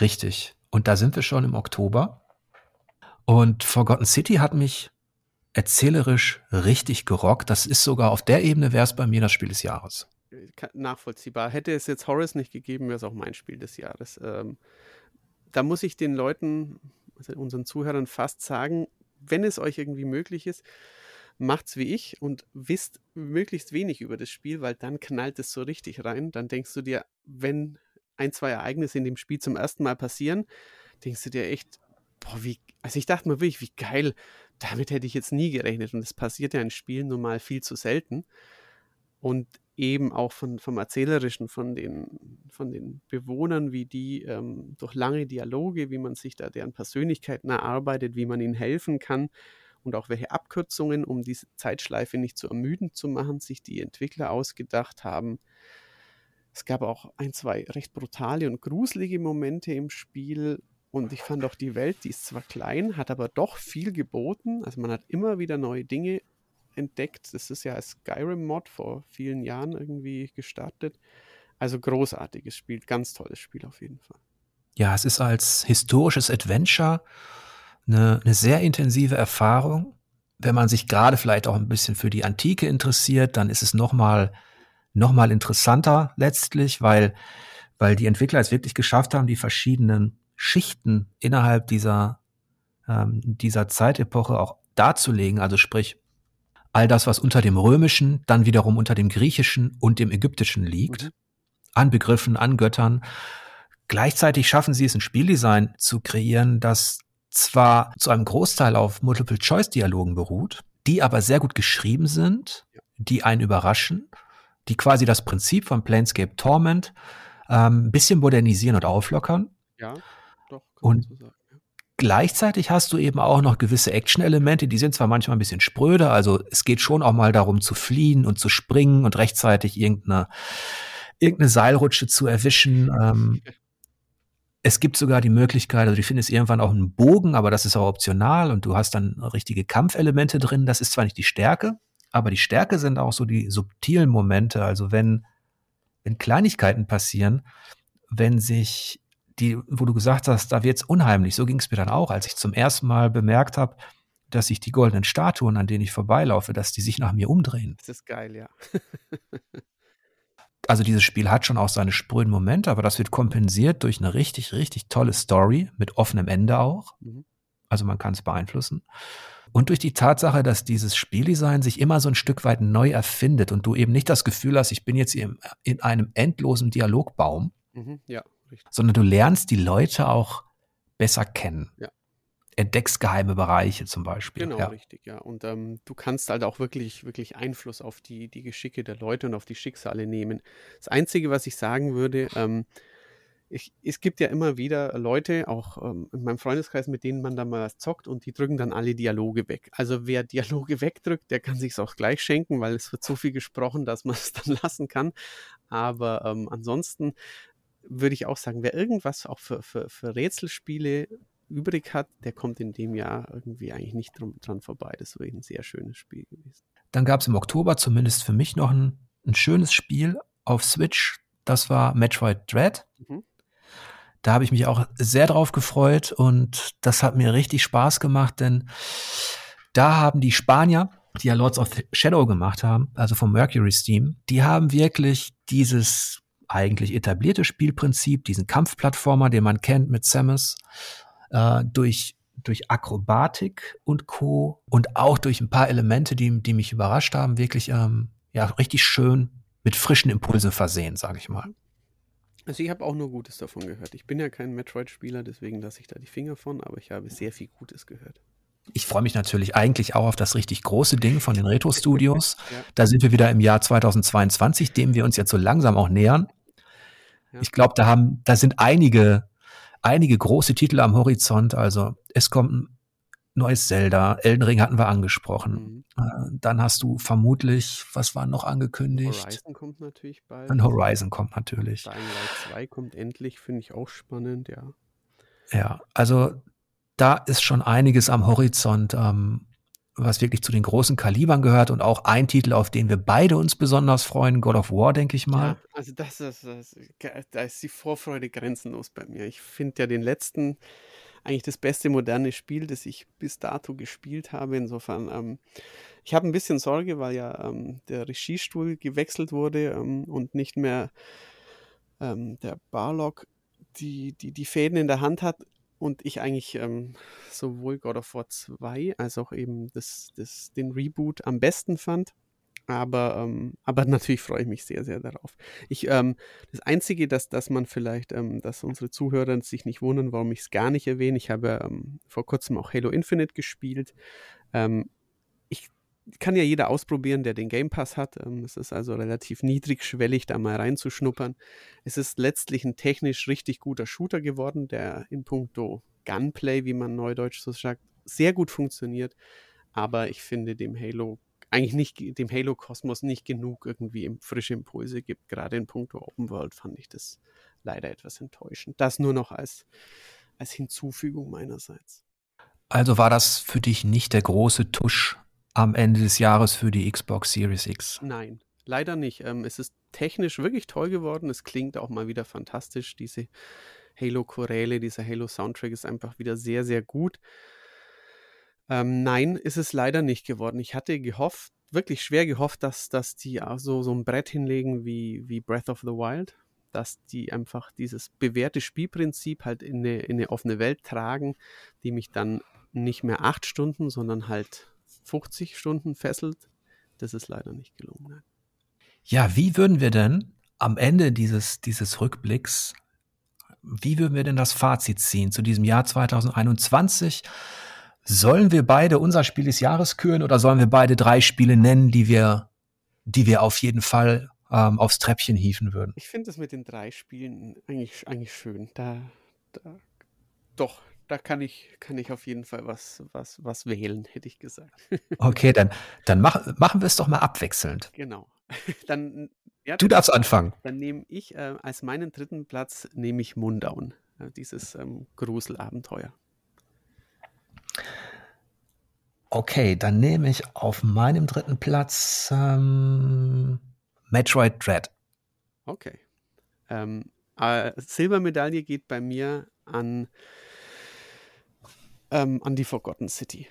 Richtig. Und da sind wir schon im Oktober. Und Forgotten City hat mich erzählerisch richtig gerockt. Das ist sogar auf der Ebene, wäre es bei mir das Spiel des Jahres. Nachvollziehbar. Hätte es jetzt Horace nicht gegeben, wäre es auch mein Spiel des Jahres. Ähm, da muss ich den Leuten, also unseren Zuhörern fast sagen, wenn es euch irgendwie möglich ist, macht's wie ich und wisst möglichst wenig über das Spiel, weil dann knallt es so richtig rein. Dann denkst du dir, wenn ein, zwei Ereignisse in dem Spiel zum ersten Mal passieren, denkst du dir echt, boah, wie, also ich dachte mir wirklich, wie geil, damit hätte ich jetzt nie gerechnet. Und es passiert ja in Spielen nun mal viel zu selten. Und eben auch von, vom Erzählerischen, von den, von den Bewohnern, wie die ähm, durch lange Dialoge, wie man sich da deren Persönlichkeiten erarbeitet, wie man ihnen helfen kann und auch welche Abkürzungen, um diese Zeitschleife nicht zu ermüdend zu machen, sich die Entwickler ausgedacht haben. Es gab auch ein, zwei recht brutale und gruselige Momente im Spiel. Und ich fand auch die Welt, die ist zwar klein, hat aber doch viel geboten. Also man hat immer wieder neue Dinge entdeckt. Das ist ja als Skyrim-Mod vor vielen Jahren irgendwie gestartet. Also großartiges Spiel, ganz tolles Spiel auf jeden Fall. Ja, es ist als historisches Adventure eine, eine sehr intensive Erfahrung. Wenn man sich gerade vielleicht auch ein bisschen für die Antike interessiert, dann ist es nochmal noch mal interessanter letztlich, weil, weil die Entwickler es wirklich geschafft haben, die verschiedenen Schichten innerhalb dieser, ähm, dieser Zeitepoche auch darzulegen. Also sprich, all das, was unter dem Römischen, dann wiederum unter dem Griechischen und dem Ägyptischen liegt, Mhm. an Begriffen, an Göttern. Gleichzeitig schaffen sie es, ein Spieldesign zu kreieren, das zwar zu einem Großteil auf Multiple-Choice-Dialogen beruht, die aber sehr gut geschrieben sind, die einen überraschen, die quasi das Prinzip von Planescape Torment ähm, ein bisschen modernisieren und auflockern. Ja, doch, Und- so. Gleichzeitig hast du eben auch noch gewisse Action-Elemente, die sind zwar manchmal ein bisschen spröde, also es geht schon auch mal darum zu fliehen und zu springen und rechtzeitig irgendeine, irgendeine Seilrutsche zu erwischen. Ähm, es gibt sogar die Möglichkeit, also du findest irgendwann auch einen Bogen, aber das ist auch optional und du hast dann richtige Kampfelemente drin. Das ist zwar nicht die Stärke, aber die Stärke sind auch so die subtilen Momente. Also wenn, wenn Kleinigkeiten passieren, wenn sich die, wo du gesagt hast, da wird's unheimlich. So ging es mir dann auch, als ich zum ersten Mal bemerkt habe, dass sich die goldenen Statuen, an denen ich vorbeilaufe, dass die sich nach mir umdrehen. Das ist geil, ja. Also dieses Spiel hat schon auch seine spröden Momente, aber das wird kompensiert durch eine richtig, richtig tolle Story mit offenem Ende auch. Mhm. Also man kann es beeinflussen. Und durch die Tatsache, dass dieses Spieldesign sich immer so ein Stück weit neu erfindet und du eben nicht das Gefühl hast, ich bin jetzt hier im, in einem endlosen Dialogbaum, Mhm. Ja, sondern du lernst die Leute auch besser kennen. Ja. Entdeckst geheime Bereiche zum Beispiel. Genau, ja. richtig, ja. Und ähm, du kannst halt auch wirklich, wirklich Einfluss auf die, die Geschicke der Leute und auf die Schicksale nehmen. Das Einzige, was ich sagen würde, ähm, ich, es gibt ja immer wieder Leute, auch ähm, in meinem Freundeskreis, mit denen man da mal was zockt und die drücken dann alle Dialoge weg. Also wer Dialoge wegdrückt, der kann sich auch gleich schenken, weil es wird so viel gesprochen, dass man es dann lassen kann. Aber ähm, ansonsten würde ich auch sagen, wer irgendwas auch für, für, für Rätselspiele übrig hat, der kommt in dem Jahr irgendwie eigentlich nicht drum, dran vorbei. Das war ein sehr schönes Spiel gewesen. Dann gab es im Oktober zumindest für mich noch ein, ein schönes Spiel auf Switch. Das war Metroid Dread. Mhm. Da habe ich mich auch sehr drauf gefreut und das hat mir richtig Spaß gemacht, denn da haben die Spanier, die ja Lords of Shadow gemacht haben, also vom Mercury Steam, die haben wirklich dieses eigentlich etablierte Spielprinzip, diesen Kampfplattformer, den man kennt mit Samus, äh, durch durch Akrobatik und Co. und auch durch ein paar Elemente, die, die mich überrascht haben, wirklich ähm, ja richtig schön mit frischen Impulsen versehen, sage ich mal. Also ich habe auch nur Gutes davon gehört. Ich bin ja kein Metroid-Spieler, deswegen lasse ich da die Finger von, aber ich habe sehr viel Gutes gehört. Ich freue mich natürlich eigentlich auch auf das richtig große Ding von den Retro-Studios. ja. Da sind wir wieder im Jahr 2022, dem wir uns jetzt so langsam auch nähern. Ja. Ich glaube, da haben, da sind einige, einige große Titel am Horizont. Also es kommt ein neues Zelda, Elden Ring hatten wir angesprochen. Mhm. Äh, dann hast du vermutlich, was war noch angekündigt? Horizon kommt natürlich bald. Ein Horizon kommt natürlich. Dying Light 2 kommt endlich, finde ich auch spannend, ja. Ja, also da ist schon einiges am Horizont, ähm, was wirklich zu den großen Kalibern gehört und auch ein Titel, auf den wir beide uns besonders freuen, God of War, denke ich mal. Ja, also das ist, das, da ist die Vorfreude grenzenlos bei mir. Ich finde ja den letzten eigentlich das beste moderne Spiel, das ich bis dato gespielt habe. Insofern, ähm, ich habe ein bisschen Sorge, weil ja ähm, der Regiestuhl gewechselt wurde ähm, und nicht mehr ähm, der Barlock die, die, die Fäden in der Hand hat und ich eigentlich ähm, sowohl God of War 2 als auch eben das, das, den Reboot am besten fand. Aber, ähm, aber natürlich freue ich mich sehr, sehr darauf. Ich, ähm, das Einzige, dass, dass man vielleicht, ähm, dass unsere Zuhörer sich nicht wundern, warum ich es gar nicht erwähne. Ich habe ähm, vor kurzem auch Halo Infinite gespielt. Kann ja jeder ausprobieren, der den Game Pass hat. Ähm, es ist also relativ niedrigschwellig, da mal reinzuschnuppern. Es ist letztlich ein technisch richtig guter Shooter geworden, der in puncto Gunplay, wie man neudeutsch so sagt, sehr gut funktioniert. Aber ich finde dem Halo eigentlich nicht, dem Halo-Kosmos nicht genug irgendwie frische Impulse gibt. Gerade in puncto Open World fand ich das leider etwas enttäuschend. Das nur noch als, als Hinzufügung meinerseits. Also war das für dich nicht der große Tusch am Ende des Jahres für die Xbox Series X? Nein, leider nicht. Ähm, es ist technisch wirklich toll geworden. Es klingt auch mal wieder fantastisch. Diese Halo-Choräle, dieser Halo-Soundtrack ist einfach wieder sehr, sehr gut. Ähm, nein, ist es leider nicht geworden. Ich hatte gehofft, wirklich schwer gehofft, dass, dass die so, so ein Brett hinlegen wie, wie Breath of the Wild, dass die einfach dieses bewährte Spielprinzip halt in eine, in eine offene Welt tragen, die mich dann nicht mehr acht Stunden, sondern halt 50 Stunden fesselt. Das ist leider nicht gelungen. Ja, wie würden wir denn am Ende dieses, dieses Rückblicks, wie würden wir denn das Fazit ziehen zu diesem Jahr 2021? Sollen wir beide unser Spiel des Jahres küren oder sollen wir beide drei Spiele nennen, die wir, die wir auf jeden Fall ähm, aufs Treppchen hieven würden? Ich finde es mit den drei Spielen eigentlich, eigentlich schön. Da, da, doch, da kann ich, kann ich auf jeden Fall was, was, was wählen, hätte ich gesagt. Okay, dann, dann mach, machen wir es doch mal abwechselnd. Genau. Dann, ja, du darfst anfangen. Dann nehme ich äh, als meinen dritten Platz nehme ich Mundown, äh, dieses ähm, Gruselabenteuer. Okay, dann nehme ich auf meinem dritten Platz ähm, Metroid Dread. Okay. Ähm, äh, Silbermedaille geht bei mir an ähm, an die Forgotten City.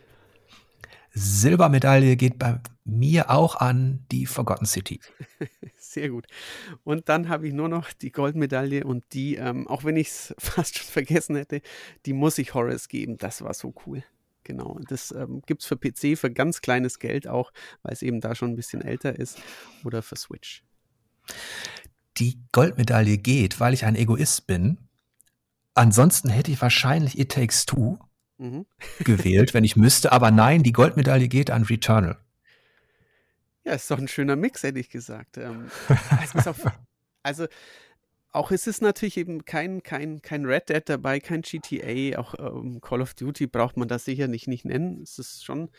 Silbermedaille geht bei mir auch an die Forgotten City. Sehr gut. Und dann habe ich nur noch die Goldmedaille und die, ähm, auch wenn ich es fast schon vergessen hätte, die muss ich Horace geben. Das war so cool. Genau. Das ähm, gibt es für PC für ganz kleines Geld auch, weil es eben da schon ein bisschen älter ist. Oder für Switch. Die Goldmedaille geht, weil ich ein Egoist bin. Ansonsten hätte ich wahrscheinlich It Takes Two mhm. gewählt, wenn ich müsste. Aber nein, die Goldmedaille geht an Returnal. Ja, ist doch ein schöner Mix, hätte ich gesagt. Ähm, auch, also auch ist es natürlich eben kein, kein, kein Red Dead dabei, kein GTA, auch ähm, Call of Duty braucht man das sicher nicht, nicht nennen. Es ist schon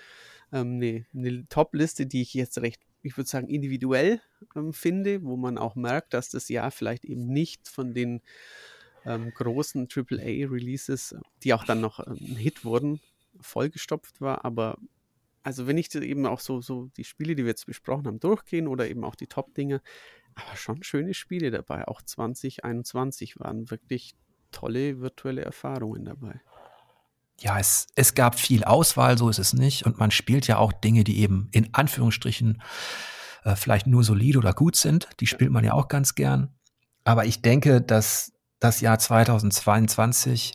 ähm, eine, eine Top-Liste, die ich jetzt recht, ich würde sagen, individuell ähm, finde, wo man auch merkt, dass das Jahr vielleicht eben nicht von den ähm, großen AAA-Releases, die auch dann noch ähm, ein Hit wurden, vollgestopft war. Aber also wenn ich eben auch so, so die Spiele, die wir jetzt besprochen haben, durchgehen oder eben auch die Top-Dinge, aber schon schöne Spiele dabei. Auch 2021 waren wirklich tolle virtuelle Erfahrungen dabei. Ja, es, es gab viel Auswahl, so ist es nicht. Und man spielt ja auch Dinge, die eben in Anführungsstrichen äh, vielleicht nur solide oder gut sind. Die spielt man ja auch ganz gern. Aber ich denke, dass das Jahr 2022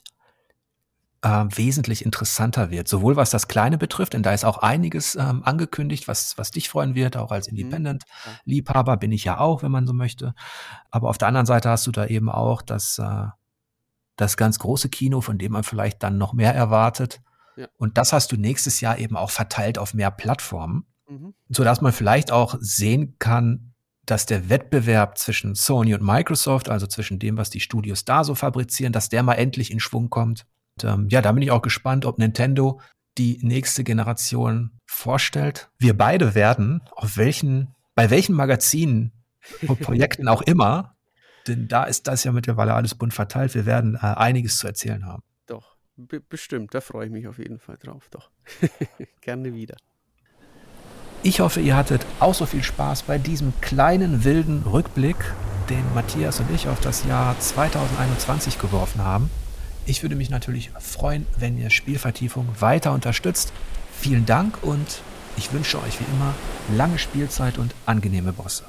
äh, wesentlich interessanter wird. Sowohl was das Kleine betrifft, denn da ist auch einiges ähm, angekündigt, was, was dich freuen wird, auch als mhm. Independent-Liebhaber bin ich ja auch, wenn man so möchte. Aber auf der anderen Seite hast du da eben auch das, äh, das ganz große Kino, von dem man vielleicht dann noch mehr erwartet. Ja. Und das hast du nächstes Jahr eben auch verteilt auf mehr Plattformen, mhm. sodass man vielleicht auch sehen kann, dass der Wettbewerb zwischen Sony und Microsoft, also zwischen dem, was die Studios da so fabrizieren, dass der mal endlich in Schwung kommt. Und, ähm, ja, da bin ich auch gespannt, ob Nintendo die nächste Generation vorstellt. Wir beide werden, auf welchen, bei welchen Magazinen und Projekten auch immer, denn da ist das ja mittlerweile alles bunt verteilt. Wir werden äh, einiges zu erzählen haben. Doch, bestimmt. Da freue ich mich auf jeden Fall drauf. Doch. Gerne wieder. Ich hoffe, ihr hattet auch so viel Spaß bei diesem kleinen wilden Rückblick, den Matthias und ich auf das Jahr 2021 geworfen haben. Ich würde mich natürlich freuen, wenn ihr Spielvertiefung weiter unterstützt. Vielen Dank und ich wünsche euch wie immer lange Spielzeit und angenehme Bosse.